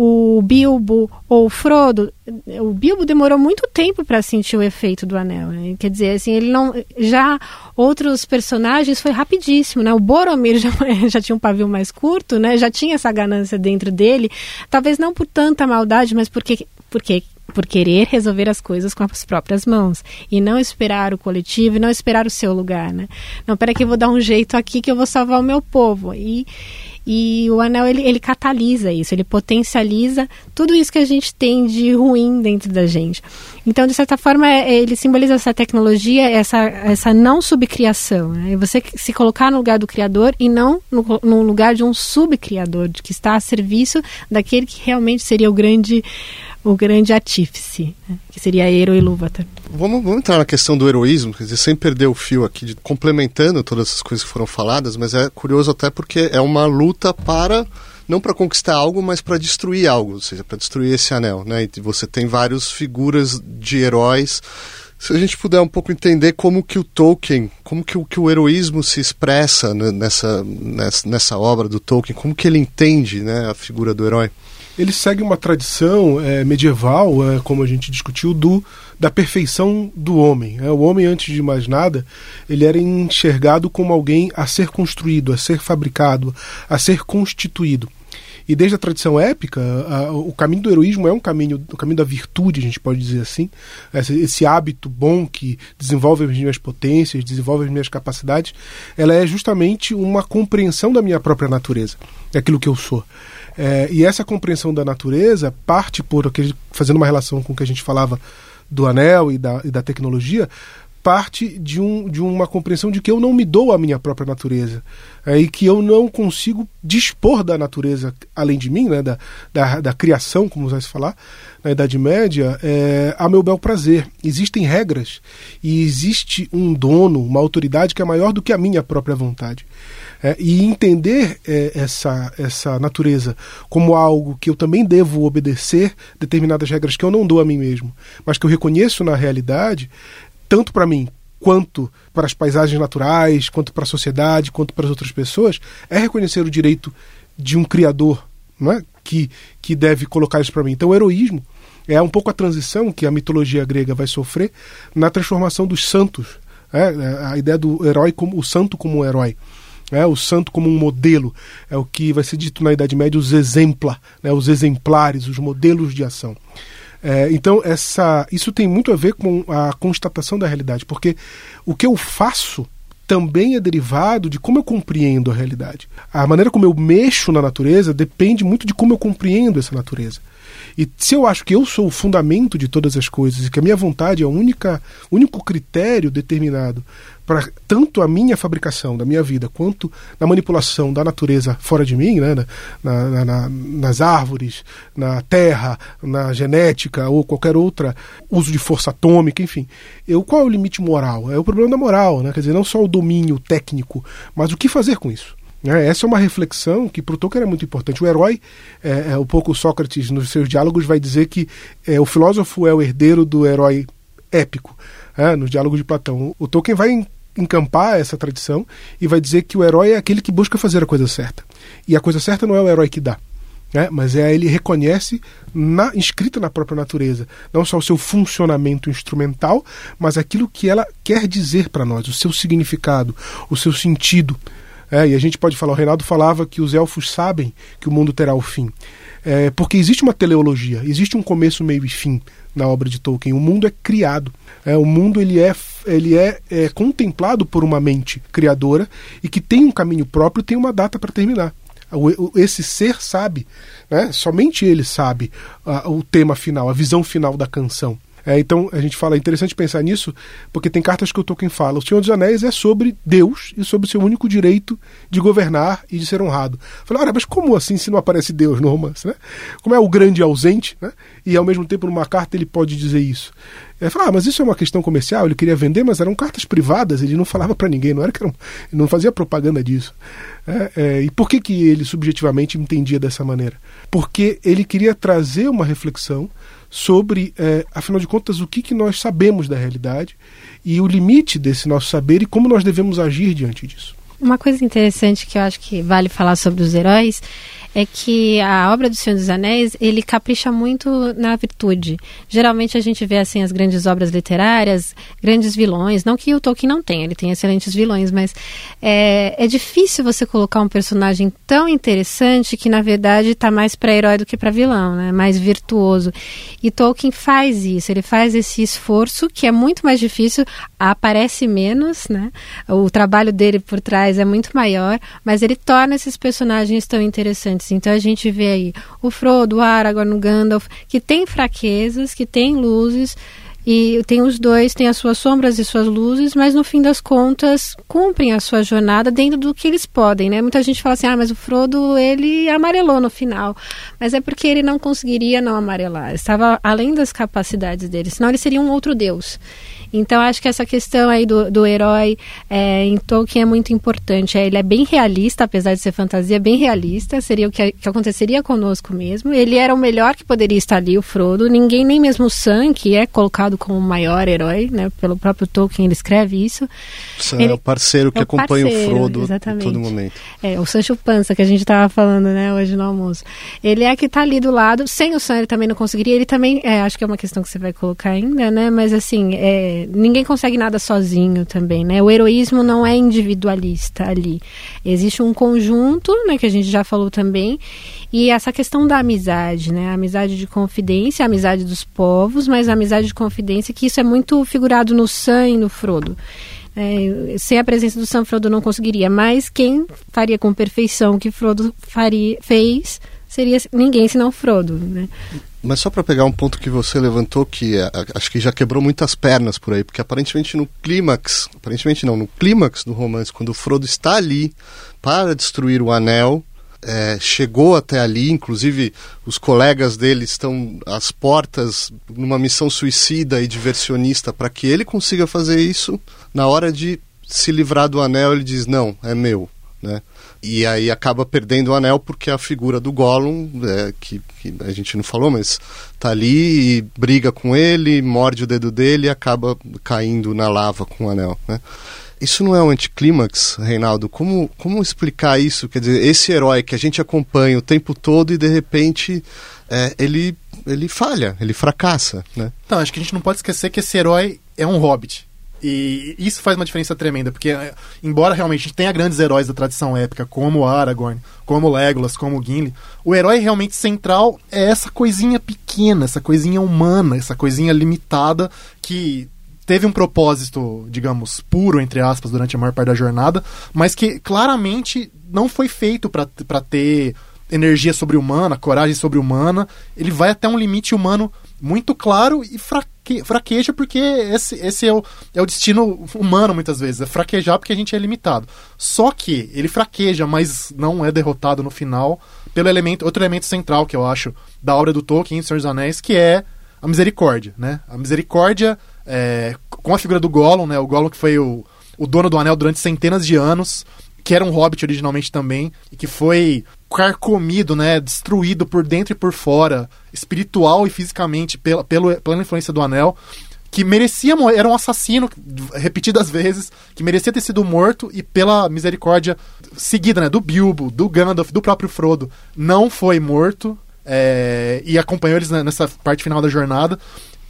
o Bilbo ou o Frodo, o Bilbo demorou muito tempo para sentir o efeito do anel. Né? Quer dizer, assim, ele não. Já outros personagens foi rapidíssimo, né? O Boromir já, já tinha um pavio mais curto, né? Já tinha essa ganância dentro dele. Talvez não por tanta maldade, mas porque, porque por querer resolver as coisas com as próprias mãos e não esperar o coletivo e não esperar o seu lugar, né? Não, peraí que eu vou dar um jeito aqui que eu vou salvar o meu povo. E e o anel ele, ele catalisa isso, ele potencializa tudo isso que a gente tem de ruim dentro da gente. Então, de certa forma, é, ele simboliza essa tecnologia, essa, essa não subcriação. Né? Você se colocar no lugar do criador e não no, no lugar de um subcriador, de que está a serviço daquele que realmente seria o grande o grande artífice, né? que seria Ero Ilúvatar. Vamos, vamos entrar na questão do heroísmo, quer dizer, sem perder o fio aqui, de, complementando todas essas coisas que foram faladas, mas é curioso até porque é uma luta para não para conquistar algo, mas para destruir algo, ou seja, para destruir esse anel, né? E você tem várias figuras de heróis. Se a gente puder um pouco entender como que o Tolkien, como que o, que o heroísmo se expressa nessa, nessa, nessa obra do Tolkien, como que ele entende né, a figura do herói ele segue uma tradição é, medieval, é, como a gente discutiu, do da perfeição do homem. É, o homem, antes de mais nada, ele era enxergado como alguém a ser construído, a ser fabricado, a ser constituído. E desde a tradição épica, a, o caminho do heroísmo é um caminho, o caminho da virtude, a gente pode dizer assim. Esse, esse, hábito bom que desenvolve as minhas potências, desenvolve as minhas capacidades, ela é justamente uma compreensão da minha própria natureza, daquilo que eu sou. É, e essa compreensão da natureza parte por fazendo uma relação com o que a gente falava do anel e da, e da tecnologia, parte de, um, de uma compreensão de que eu não me dou à minha própria natureza é, e que eu não consigo dispor da natureza além de mim, né, da, da, da criação, como vai se falar, na Idade Média, é, a meu bel prazer. Existem regras e existe um dono, uma autoridade que é maior do que a minha própria vontade. É, e entender é, essa, essa natureza como algo que eu também devo obedecer determinadas regras que eu não dou a mim mesmo, mas que eu reconheço na realidade, tanto para mim quanto para as paisagens naturais, quanto para a sociedade, quanto para as outras pessoas, é reconhecer o direito de um criador é? que, que deve colocar isso para mim. Então, o heroísmo é um pouco a transição que a mitologia grega vai sofrer na transformação dos santos. É? A ideia do herói como o santo como um herói. É, o santo como um modelo é o que vai ser dito na Idade Média os exempla, né, os exemplares, os modelos de ação. É, então, essa, isso tem muito a ver com a constatação da realidade, porque o que eu faço também é derivado de como eu compreendo a realidade. A maneira como eu mexo na natureza depende muito de como eu compreendo essa natureza. E se eu acho que eu sou o fundamento de todas as coisas e que a minha vontade é o único critério determinado para tanto a minha fabricação da minha vida quanto na manipulação da natureza fora de mim, né, na, na, na, nas árvores, na terra, na genética ou qualquer outra uso de força atômica, enfim. Eu, qual é o limite moral? É o problema da moral, né? quer dizer, não só o domínio técnico, mas o que fazer com isso. Né? Essa é uma reflexão que para o Tolkien é muito importante. O herói, é, é, pouco Sócrates nos seus diálogos vai dizer que é, o filósofo é o herdeiro do herói épico, é, nos diálogos de Platão. O Tolkien vai encampar essa tradição e vai dizer que o herói é aquele que busca fazer a coisa certa. E a coisa certa não é o herói que dá. Né? Mas é ele reconhece na, inscrita na própria natureza, não só o seu funcionamento instrumental, mas aquilo que ela quer dizer para nós, o seu significado, o seu sentido. É, e a gente pode falar, o Reinaldo falava que os elfos sabem que o mundo terá o fim. É, porque existe uma teleologia, existe um começo, meio e fim na obra de Tolkien. O mundo é criado. É, o mundo ele é, ele é, é contemplado por uma mente criadora e que tem um caminho próprio, tem uma data para terminar. Esse ser sabe, né? somente ele sabe uh, o tema final, a visão final da canção. É, então a gente fala, é interessante pensar nisso, porque tem cartas que o Tolkien fala. O Senhor dos Anéis é sobre Deus e sobre o seu único direito de governar e de ser honrado. Fala, mas como assim se não aparece Deus no romance? Né? Como é o grande ausente, né? e ao mesmo tempo numa carta ele pode dizer isso. Ele fala, ah, mas isso é uma questão comercial, ele queria vender, mas eram cartas privadas, ele não falava para ninguém, não era que era um, não fazia propaganda disso. É, é, e por que, que ele subjetivamente entendia dessa maneira? Porque ele queria trazer uma reflexão sobre, é, afinal de contas, o que, que nós sabemos da realidade e o limite desse nosso saber e como nós devemos agir diante disso. Uma coisa interessante que eu acho que vale falar sobre os heróis é que a obra do Senhor dos Anéis, ele capricha muito na virtude. Geralmente a gente vê assim as grandes obras literárias, grandes vilões, não que o Tolkien não tenha, ele tem excelentes vilões, mas é, é difícil você colocar um personagem tão interessante que na verdade está mais para herói do que para vilão, né? Mais virtuoso. E Tolkien faz isso, ele faz esse esforço que é muito mais difícil, aparece menos, né? O trabalho dele por trás é muito maior, mas ele torna esses personagens tão interessantes antes. Então a gente vê aí o Frodo, o Aragorn, o Gandalf, que tem fraquezas, que tem luzes, e tem os dois, tem as suas sombras e suas luzes, mas no fim das contas cumprem a sua jornada dentro do que eles podem, né? Muita gente fala assim, ah, mas o Frodo, ele amarelou no final. Mas é porque ele não conseguiria não amarelar. Estava além das capacidades dele, senão ele seria um outro deus. Então, acho que essa questão aí do, do herói é, em Tolkien é muito importante. É, ele é bem realista, apesar de ser fantasia, bem realista. Seria o que, que aconteceria conosco mesmo. Ele era o melhor que poderia estar ali, o Frodo. Ninguém, nem mesmo o Sam, que é colocado como o maior herói, né? Pelo próprio Tolkien, ele escreve isso. Sam ele, é o parceiro que é o acompanha parceiro, o Frodo exatamente. em todo momento. É, o Sancho Panza, que a gente estava falando, né, hoje no almoço. Ele é que está ali do lado. Sem o Sam, ele também não conseguiria. Ele também, é, acho que é uma questão que você vai colocar ainda, né? Mas assim, é, ninguém consegue nada sozinho também, né? O heroísmo não é individualista ali. Existe um conjunto, né, que a gente já falou também, e essa questão da amizade, né? A amizade de confidência, a amizade dos povos, mas a amizade de confidência, que isso é muito figurado no Sam e no Frodo. É, sem a presença do Sam, Frodo não conseguiria, mas quem faria com perfeição o que Frodo faria, fez seria ninguém senão Frodo, né? Mas só para pegar um ponto que você levantou, que a, acho que já quebrou muitas pernas por aí, porque aparentemente no clímax, aparentemente não, no clímax do romance, quando o Frodo está ali para destruir o anel, é, chegou até ali, inclusive os colegas dele estão às portas numa missão suicida e diversionista para que ele consiga fazer isso. Na hora de se livrar do anel, ele diz: Não, é meu. Né? E aí acaba perdendo o anel porque a figura do Gollum, é, que, que, a gente não falou, mas tá ali e briga com ele, morde o dedo dele e acaba caindo na lava com o anel. Né? Isso não é um anticlímax, Reinaldo? Como, como explicar isso? Quer dizer, esse herói que a gente acompanha o tempo todo e de repente é, ele, ele falha, ele fracassa, né? Então, acho que a gente não pode esquecer que esse herói é um hobbit. E isso faz uma diferença tremenda, porque é, embora realmente a gente tenha grandes heróis da tradição épica, como Aragorn, como Legolas, como Gimli, o herói realmente central é essa coisinha pequena, essa coisinha humana, essa coisinha limitada que teve um propósito, digamos, puro, entre aspas, durante a maior parte da jornada, mas que claramente não foi feito para ter energia sobre-humana, coragem sobre-humana. Ele vai até um limite humano muito claro e fraque, fraqueja porque esse, esse é, o, é o destino humano muitas vezes, é fraquejar porque a gente é limitado. Só que ele fraqueja, mas não é derrotado no final pelo elemento, outro elemento central que eu acho da obra do Tolkien, Senhor dos Anéis, que é a misericórdia, né? A misericórdia é, com a figura do Gollum, né? O Gollum que foi o, o dono do anel durante centenas de anos, que era um hobbit originalmente também, e que foi carcomido, né? Destruído por dentro e por fora, espiritual e fisicamente, pela, pela, pela influência do anel que merecia era um assassino repetidas vezes, que merecia ter sido morto e pela misericórdia seguida, né, do Bilbo, do Gandalf, do próprio Frodo, não foi morto é, e acompanhou eles nessa parte final da jornada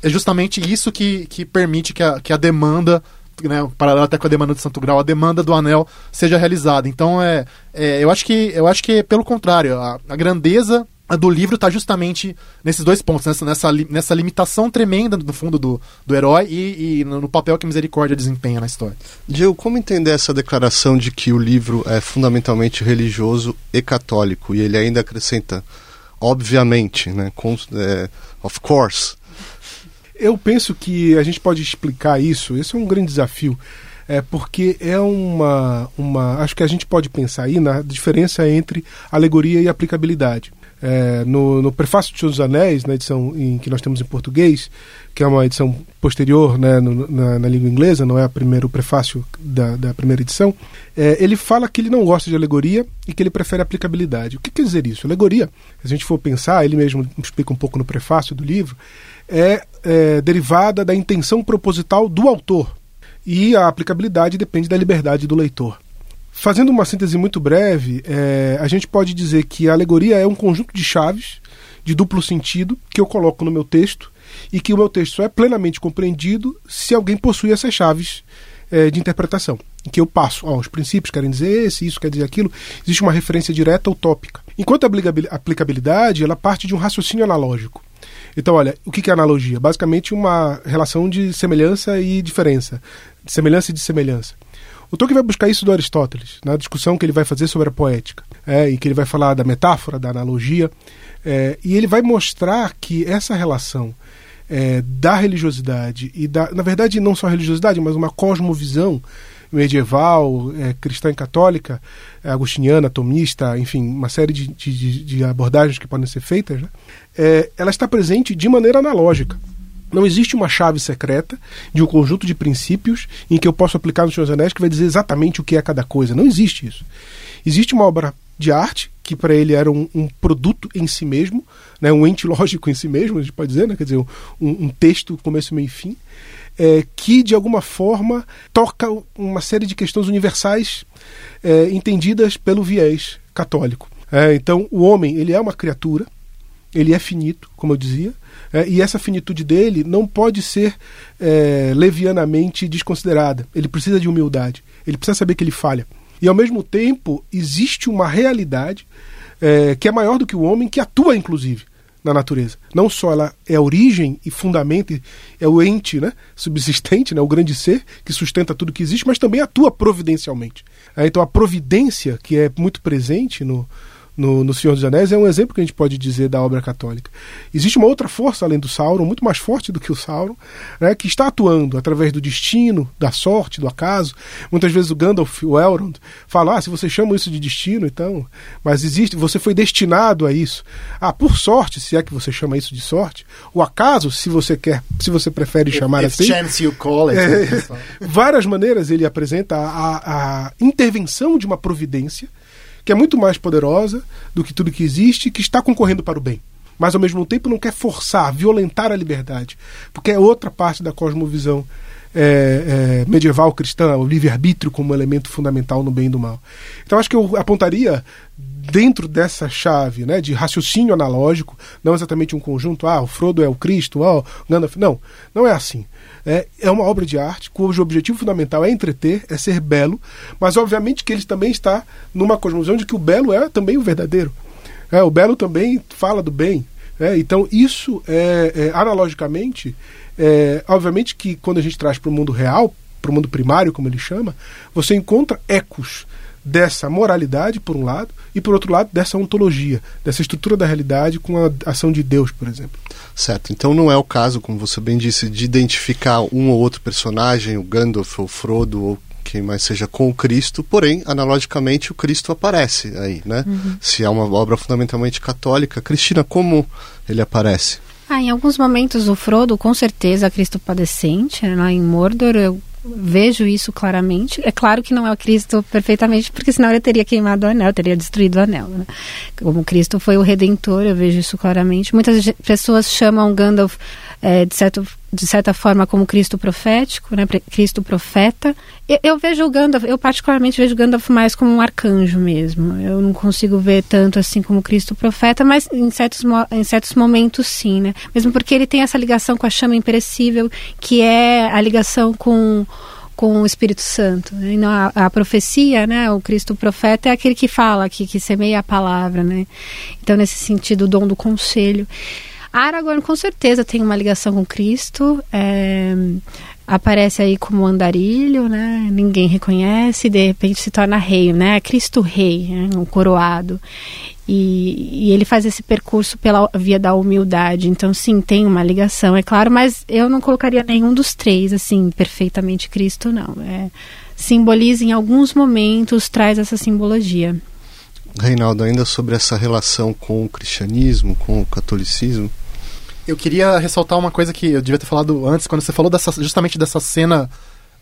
é justamente isso que, que permite que a, que a demanda né, paralelo até com a demanda do Santo Grau, a demanda do anel seja realizada. Então, é, é eu acho que eu acho que pelo contrário, a, a grandeza do livro está justamente nesses dois pontos, nessa, nessa, nessa limitação tremenda no fundo do, do herói e, e no papel que misericórdia desempenha na história. Diego, como entender essa declaração de que o livro é fundamentalmente religioso e católico? E ele ainda acrescenta, obviamente, né, com, é, of course, eu penso que a gente pode explicar isso, esse é um grande desafio, é porque é uma, uma. Acho que a gente pode pensar aí na diferença entre alegoria e aplicabilidade. É, no, no, prefácio de Senhor dos Anéis, na edição em, que nós temos em português, que é uma edição posterior né, no, na, na, língua inglesa, não é a primeiro, o prefácio da, da primeira edição, é, ele fala que ele não gosta de alegoria e que ele prefere aplicabilidade. O que quer dizer isso? Alegoria, se a gente for pensar, ele mesmo explica um pouco no prefácio do livro, é, é derivada da intenção proposital do autor e a aplicabilidade depende da liberdade do leitor. Fazendo uma síntese muito breve, é, a gente pode dizer que a alegoria é um conjunto de chaves de duplo sentido que eu coloco no meu texto e que o meu texto só é plenamente compreendido se alguém possui essas chaves é, de interpretação. Em que eu passo, ó, os princípios querem dizer esse, isso quer dizer aquilo, existe uma referência direta ou tópica. Enquanto a aplicabilidade, ela parte de um raciocínio analógico. Então, olha, o que é analogia? Basicamente uma relação de semelhança e diferença, de semelhança e de semelhança. O Tolkien vai buscar isso do Aristóteles, na discussão que ele vai fazer sobre a poética, é, em que ele vai falar da metáfora, da analogia, é, e ele vai mostrar que essa relação é, da religiosidade e da, na verdade, não só religiosidade, mas uma cosmovisão medieval, é, cristã e católica, é, agustiniana, tomista, enfim, uma série de, de, de abordagens que podem ser feitas, né? é, ela está presente de maneira analógica. Não existe uma chave secreta de um conjunto de princípios em que eu posso aplicar nos seus anéis que vai dizer exatamente o que é cada coisa. Não existe isso. Existe uma obra de arte que para ele era um, um, produto em si mesmo, né, um ente lógico em si mesmo, a gente pode dizer, né, quer dizer, um, um texto começo, meio e fim, é, que de alguma forma toca uma série de questões universais é, entendidas pelo viés católico. É, então, o homem ele é uma criatura, ele é finito, como eu dizia, é, e essa finitude dele não pode ser é, levianamente desconsiderada. Ele precisa de humildade, ele precisa saber que ele falha. E ao mesmo tempo, existe uma realidade é, que é maior do que o homem, que atua, inclusive, na natureza. Não só ela é a origem e fundamento, é o ente né, subsistente, né, o grande ser que sustenta tudo que existe, mas também atua providencialmente. É, então a providência, que é muito presente no, no, no Senhor dos Anéis é um exemplo que a gente pode dizer da obra católica. Existe uma outra força além do Sauron, muito mais forte do que o Sauron, né, que está atuando através do destino, da sorte, do acaso. Muitas vezes o Gandalf, o Elrond, fala: ah, se você chama isso de destino, então. Mas existe, você foi destinado a isso. Ah, por sorte, se é que você chama isso de sorte. O acaso, se você quer, se você prefere chamar If assim. chance you call it. É, várias maneiras ele apresenta a, a intervenção de uma providência que é muito mais poderosa do que tudo que existe, que está concorrendo para o bem. Mas ao mesmo tempo não quer forçar, violentar a liberdade, porque é outra parte da cosmovisão é, é, medieval cristã, o livre-arbítrio como elemento fundamental no bem e do mal. Então acho que eu apontaria dentro dessa chave né, de raciocínio analógico, não exatamente um conjunto, ah, o Frodo é o Cristo, ah, o Gandalf. Não, não é assim. É, é uma obra de arte cujo objetivo fundamental é entreter, é ser belo, mas obviamente que ele também está numa cosmovisão de que o belo é também o verdadeiro. É, o belo também fala do bem. É, então, isso, é, é analogicamente, é, obviamente que quando a gente traz para o mundo real, para o mundo primário, como ele chama, você encontra ecos dessa moralidade, por um lado, e por outro lado, dessa ontologia, dessa estrutura da realidade com a ação de Deus, por exemplo. Certo. Então não é o caso, como você bem disse, de identificar um ou outro personagem, o Gandalf ou Frodo ou quem mais seja com o Cristo, porém, analogicamente, o Cristo aparece aí, né? Uhum. Se é uma obra fundamentalmente católica. Cristina, como ele aparece? Ah, em alguns momentos o Frodo, com certeza, Cristo padecente, lá né? em Mordor, eu vejo isso claramente. É claro que não é o Cristo perfeitamente, porque senão ele teria queimado o anel, teria destruído o anel. Né? Como Cristo foi o redentor, eu vejo isso claramente. Muitas pessoas chamam Gandalf é, de, certo, de certa forma como Cristo profético, né? Cristo profeta. Eu, eu, vejo o Gandalf, eu particularmente vejo o Gandalf mais como um arcanjo mesmo. Eu não consigo ver tanto assim como Cristo profeta, mas em certos, em certos momentos sim, né? Mesmo porque ele tem essa ligação com a chama imperecível, que é a ligação com com o Espírito Santo. Né? A, a, profecia, né? O Cristo profeta é aquele que fala, que, que semeia a palavra, né? Então, nesse sentido, o dom do conselho. Aragorn com certeza tem uma ligação com Cristo. É, aparece aí como andarilho, né? Ninguém reconhece, de repente se torna rei, né? Cristo rei, né? um coroado. E, e, ele faz esse percurso pela via da humildade. Então, sim, tem uma ligação, é claro, mas eu não colocaria nenhum dos três, assim, perfeitamente Cristo, não. É, simboliza em alguns momentos, traz essa simbologia. Reinaldo, ainda sobre essa relação com o cristianismo, com o catolicismo? Eu queria ressaltar uma coisa que eu devia ter falado antes, quando você falou dessa, justamente dessa cena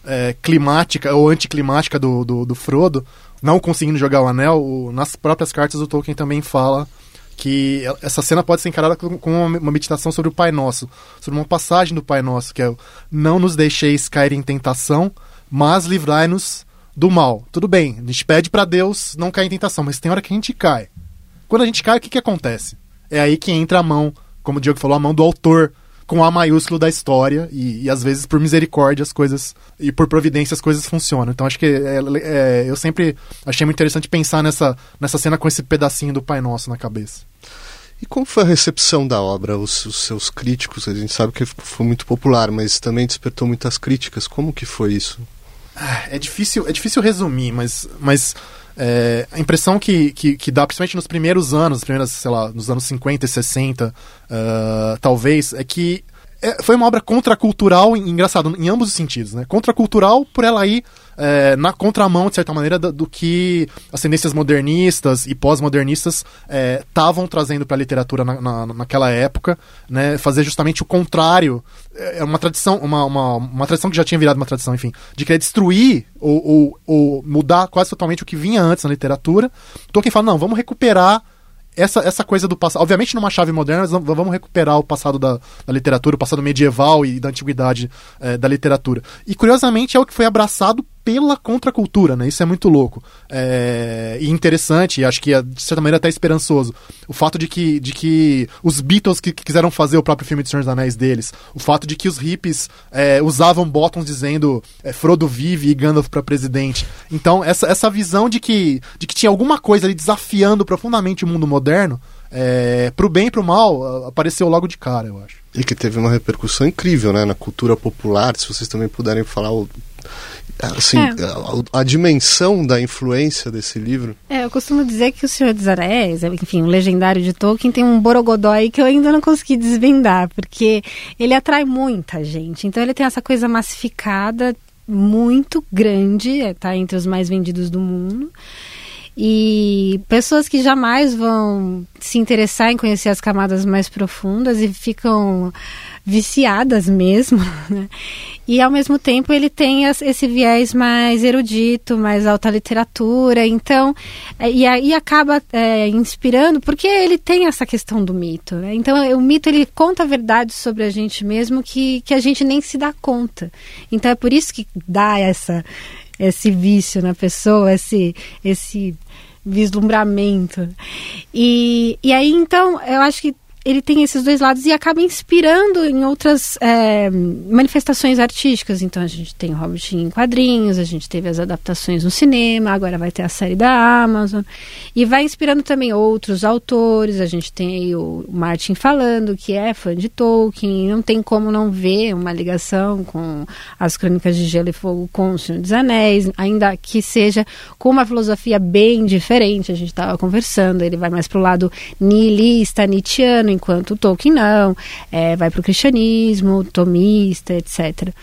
é, climática ou anticlimática do, do, do, Frodo, não conseguindo jogar o anel, o, nas próprias cartas o Tolkien também fala que essa cena pode ser encarada como uma meditação sobre o Pai Nosso, sobre uma passagem do Pai Nosso, que é não nos deixeis cair em tentação, mas livrai-nos do mal. Tudo bem, a gente pede para Deus não cair em tentação, mas tem hora que a gente cai. Quando a gente cai, o que, que acontece? É aí que entra a mão, como o Diego falou, a mão do autor com A maiúsculo da história e, e, às vezes por misericórdia as coisas e por providência as coisas funcionam. Então acho que é, é, eu sempre achei muito interessante pensar nessa, nessa cena com esse pedacinho do Pai Nosso na cabeça. E como foi a recepção da obra? Os, os, seus críticos, a gente sabe que foi muito popular, mas também despertou muitas críticas. Como que foi isso? Ah, é difícil, é difícil resumir, mas, mas é, a impressão que, que, que, dá, principalmente nos primeiros anos, primeiras, sei lá, nos anos 50 e 60, uh, ah, talvez, é que é, foi uma obra contracultural, engraçado, em ambos os sentidos, né? Contracultural por ela ir é, na contramão, de certa maneira, do, do, que as tendências modernistas e pós-modernistas estavam é, trazendo para a literatura na, na, naquela época, né? Fazer justamente o contrário. É, é uma tradição, uma, uma, uma tradição que já tinha virado uma tradição, enfim, de querer destruir ou, ou, ou mudar quase totalmente o que vinha antes na literatura. Tolkien fala, não, vamos recuperar essa, essa coisa do passado, obviamente numa chave moderna, vamos recuperar o passado da, da literatura, o passado medieval e da antiguidade é, da literatura. E curiosamente é o que foi abraçado pela contracultura, né? Isso é muito louco. É... E interessante, e acho que é, de certa maneira até esperançoso. O fato de que, de que os Beatles que, que quiseram fazer o próprio filme de Senhor dos Anéis deles, o fato de que os hippies é, usavam botões dizendo é, Frodo vive e Gandalf para presidente. Então, essa, essa visão de que, de que tinha alguma coisa ali desafiando profundamente o mundo moderno, é, pro bem e pro mal, apareceu logo de cara, eu acho. E que teve uma repercussão incrível, né, na cultura popular. Se vocês também puderem falar o assim, é. a, a, dimensão da influência desse livro. É, eu costumo dizer que o Senhor dos Anéis, enfim, o legendário de Tolkien tem um borogodó aí que eu ainda não consegui desvendar, porque ele atrai muita gente. Então ele tem essa coisa massificada muito grande, está entre os mais vendidos do mundo. E pessoas que jamais vão se interessar em conhecer as camadas mais profundas e ficam viciadas mesmo, né? E ao mesmo tempo ele tem esse viés mais erudito, mais alta literatura, então é, e aí acaba é, inspirando porque ele tem essa questão do mito. Né? Então o mito ele conta verdades sobre a gente mesmo que, que a gente nem se dá conta. Então é por isso que dá essa esse vício na pessoa, esse esse vislumbramento. E, e aí então eu acho que ele tem esses dois lados e acaba inspirando em outras é, manifestações artísticas. Então a gente tem Hobbit em quadrinhos, a gente teve as adaptações no cinema, agora vai ter a série da Amazon. E vai inspirando também outros autores. A gente tem o Martin falando, que é fã de Tolkien. Não tem como não ver uma ligação com as Crônicas de Gelo e Fogo com o Senhor dos Anéis, ainda que seja com uma filosofia bem diferente. A gente estava conversando, ele vai mais para o lado nihilista, nietzschiano, enquanto Tolkien não, é, vai para o cristianismo, tomista, etc.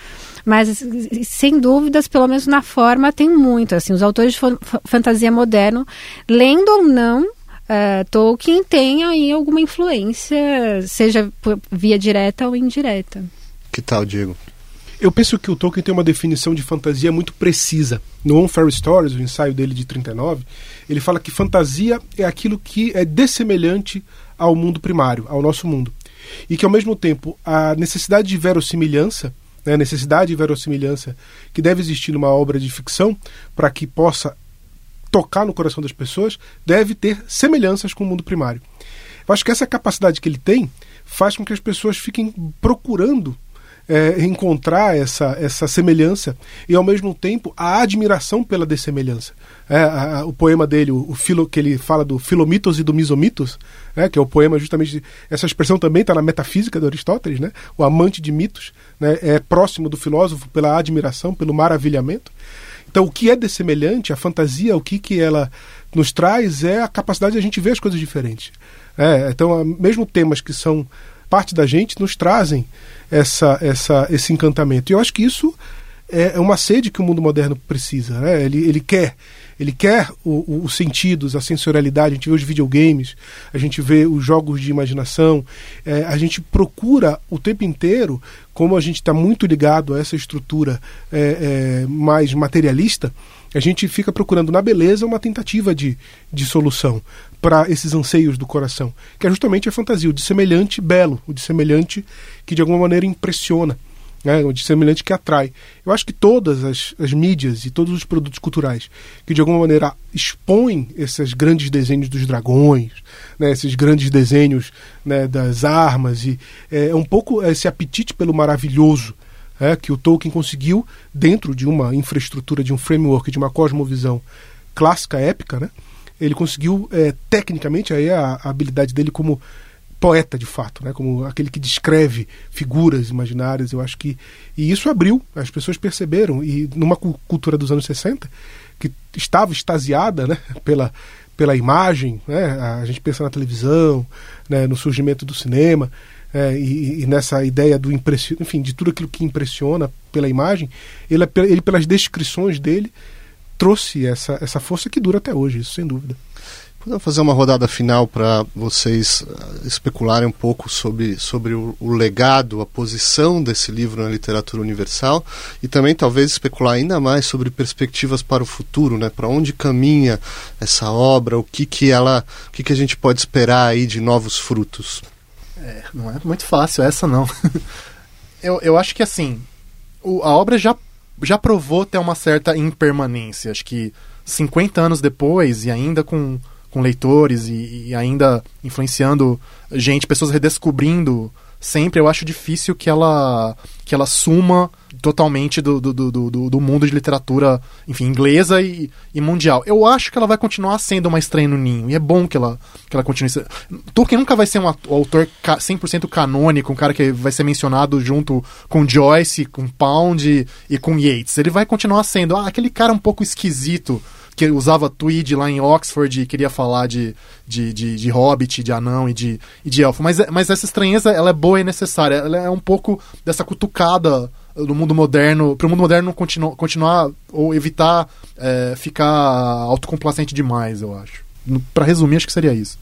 Mas, sem dúvidas, pelo menos na forma, tem muito. Assim, os autores de fantasia moderno, lendo ou não, Uh, Tolkien tem aí alguma influência, seja via direta ou indireta. Que tal, Diego? Eu penso que o Tolkien tem uma definição de fantasia muito precisa. No On Fairy Stories, o ensaio dele de 39, ele fala que fantasia é aquilo que é dessemelhante ao mundo primário, ao nosso mundo. E que, ao mesmo tempo, a necessidade de verossimilhança, né, a necessidade de verossimilhança que deve existir numa obra de ficção para que possa tocar no coração das pessoas, deve ter semelhanças com o mundo primário. Eu acho que essa capacidade que ele tem faz com que as pessoas fiquem procurando é, encontrar essa, essa semelhança e, ao mesmo tempo, a admiração pela dessemelhança. É, a, a, o poema dele, o, o, filo, que ele fala do filomitos e do misomitos, né, que é o poema justamente. Essa expressão também está na metafísica de Aristóteles, né, o amante de mitos, né, é próximo do filósofo pela admiração, pelo maravilhamento. Então, o que é dessemelhante, a fantasia, o que, que ela nos traz é a capacidade de a gente ver as coisas diferentes. É, então, mesmo temas que são parte da gente nos trazem essa, essa, esse encantamento. E eu acho que isso é, é uma sede que o mundo moderno precisa. Né? Ele, ele quer. Ele quer os sentidos, a sensorialidade. A gente vê os videogames, a gente vê os jogos de imaginação. É, a gente procura o tempo inteiro, como a gente está muito ligado a essa estrutura é, é, mais materialista, a gente fica procurando na beleza uma tentativa de, de solução para esses anseios do coração, que é justamente a fantasia, o de semelhante belo, o de semelhante que de alguma maneira impressiona, né, o de semelhante que atrai. Eu acho que todas as, as mídias e todos os produtos culturais que de alguma maneira expõem esses grandes desenhos dos dragões, né, esses grandes desenhos né, das armas, e é, um pouco esse apetite pelo maravilhoso é, que o Tolkien conseguiu dentro de uma infraestrutura, de um framework, de uma cosmovisão clássica, épica, né? ele conseguiu é, tecnicamente aí a, a, habilidade dele como poeta de fato, né? Como aquele que descreve figuras imaginárias. Eu acho que e isso abriu, as pessoas perceberam e numa cultura dos anos 60 que estava extasiada, né? Pela pela imagem, né? A gente pensa na televisão, né? No surgimento do cinema. É, e, e, nessa ideia do impression, enfim, de tudo aquilo que impressiona pela imagem, ele, ele pelas descrições dele trouxe essa, essa força que dura até hoje, isso sem dúvida. Podemos fazer uma rodada final para vocês ah, especularem um pouco sobre, sobre o, o, legado, a posição desse livro na literatura universal e também talvez especular ainda mais sobre perspectivas para o futuro, né? Para onde caminha essa obra, o que que ela, o que que a gente pode esperar aí de novos frutos? É, não é muito fácil essa não. eu, eu acho que assim, o, a obra já já provou ter uma certa impermanência. Acho que 50 anos depois, e ainda com, com leitores, e, e ainda influenciando gente, pessoas redescobrindo sempre. Eu acho difícil que ela que ela suma totalmente do, do, do, do, do mundo de literatura, enfim, inglesa e, e, mundial. Eu acho que ela vai continuar sendo uma estranha no ninho, e é bom que ela, que ela continue. Tolkien nunca vai ser um autor 100% canônico, um cara que vai ser mencionado junto com Joyce, com Pound e, e com Yeats. Ele vai continuar sendo ah, aquele cara um pouco esquisito que usava tweed lá em Oxford e queria falar de, de, de, de hobbit, de anão e de, e de elfo. Mas, mas essa estranheza, ela é boa e necessária. Ela é um pouco dessa cutucada do mundo moderno, para o mundo moderno continu, continuar ou evitar é, ficar autocomplacente demais, eu acho. Para resumir, acho que seria isso.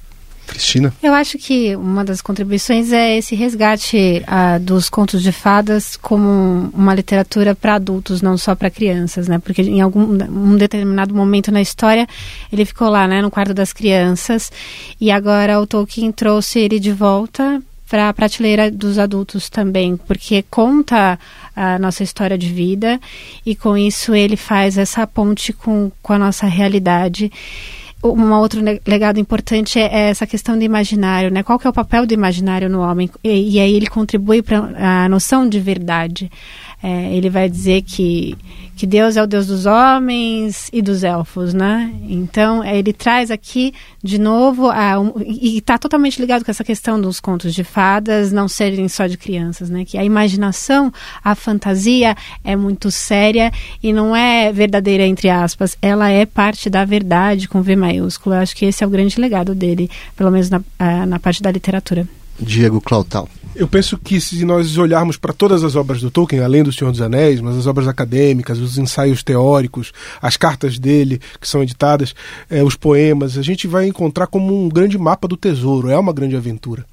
Cristina? Eu acho que uma das contribuições é esse resgate uh, dos contos de fadas como uma literatura para adultos, não só para crianças, né? Porque em algum um determinado momento na história ele ficou lá, né, no quarto das crianças, e agora o Tolkien trouxe ele de volta para a prateleira dos adultos também, porque conta a nossa história de vida e com isso ele faz essa ponte com, com a nossa realidade um outro legado importante é, é essa questão do imaginário, né? Qual que é o papel do imaginário no homem? E, e aí ele contribui para a noção de verdade. É, ele vai dizer que, que Deus é o Deus dos homens e dos elfos, né? Então, é, ele traz aqui, de novo, a, um, e está totalmente ligado com essa questão dos contos de fadas não serem só de crianças, né? Que a imaginação, a fantasia é muito séria e não é verdadeira, entre aspas. Ela é parte da verdade, com V maiúsculo. Eu acho que esse é o grande legado dele, pelo menos na, na parte da literatura. Diego Clautal. Eu penso que se nós olharmos para todas as obras do Tolkien, além do Senhor dos Anéis, mas as obras acadêmicas, os ensaios teóricos, as cartas dele que são editadas, é, os poemas, a gente vai encontrar como um grande mapa do tesouro, é uma grande aventura.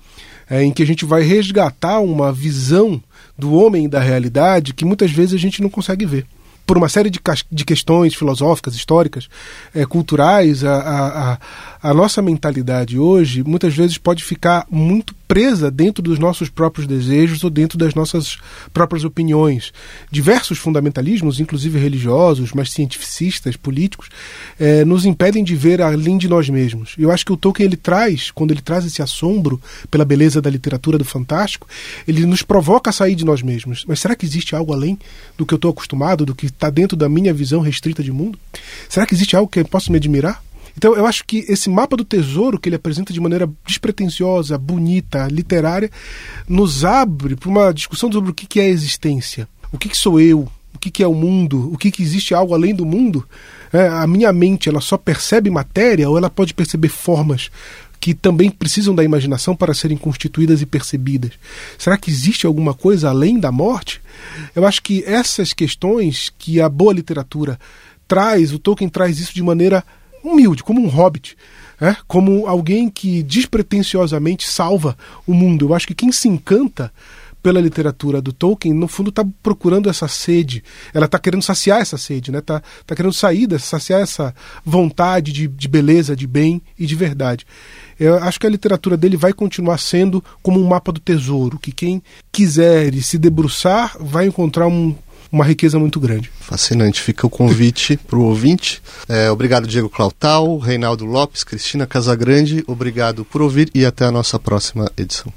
É, em que a gente vai resgatar uma visão do homem e da realidade que muitas vezes a gente não consegue ver por uma série de, de questões filosóficas, históricas, é, culturais, a, a, a, nossa mentalidade hoje muitas vezes pode ficar muito presa dentro dos nossos próprios desejos ou dentro das nossas próprias opiniões. Diversos fundamentalismos, inclusive religiosos, mas cientificistas, políticos, eh, nos impedem de ver além de nós mesmos. Eu acho que o Tolkien ele traz, quando ele traz esse assombro pela beleza da literatura do fantástico, ele nos provoca a sair de nós mesmos. Mas será que existe algo além do que eu estou acostumado, do que está dentro da minha visão restrita de mundo? Será que existe algo que eu posso me admirar? Então, eu acho que esse mapa do tesouro que ele apresenta de maneira despretensiosa, bonita, literária, nos abre para uma discussão sobre o que é a existência. O que, sou eu? O que, é o mundo? O que, existe algo além do mundo? É, a minha mente ela só percebe matéria ou ela pode perceber formas que também precisam da imaginação para serem constituídas e percebidas? Será que existe alguma coisa além da morte? Eu acho que essas questões que a boa literatura traz, o Tolkien traz isso de maneira humilde, como um hobbit. É, como alguém que despretensiosamente salva o mundo. Eu acho que quem se encanta pela literatura do Tolkien, no fundo está procurando essa sede, ela está querendo saciar essa sede, né? Tá, tá querendo sair, dessa, saciar essa vontade de, de beleza, de bem e de verdade. Eu acho que a literatura dele vai continuar sendo como um mapa do tesouro, que quem quiser se debruçar vai encontrar um, uma riqueza muito grande. Fascinante. Fica o convite para o ouvinte. É, obrigado, Diego Clautal, Reinaldo Lopes, Cristina Casagrande. Obrigado por ouvir e até a nossa próxima edição.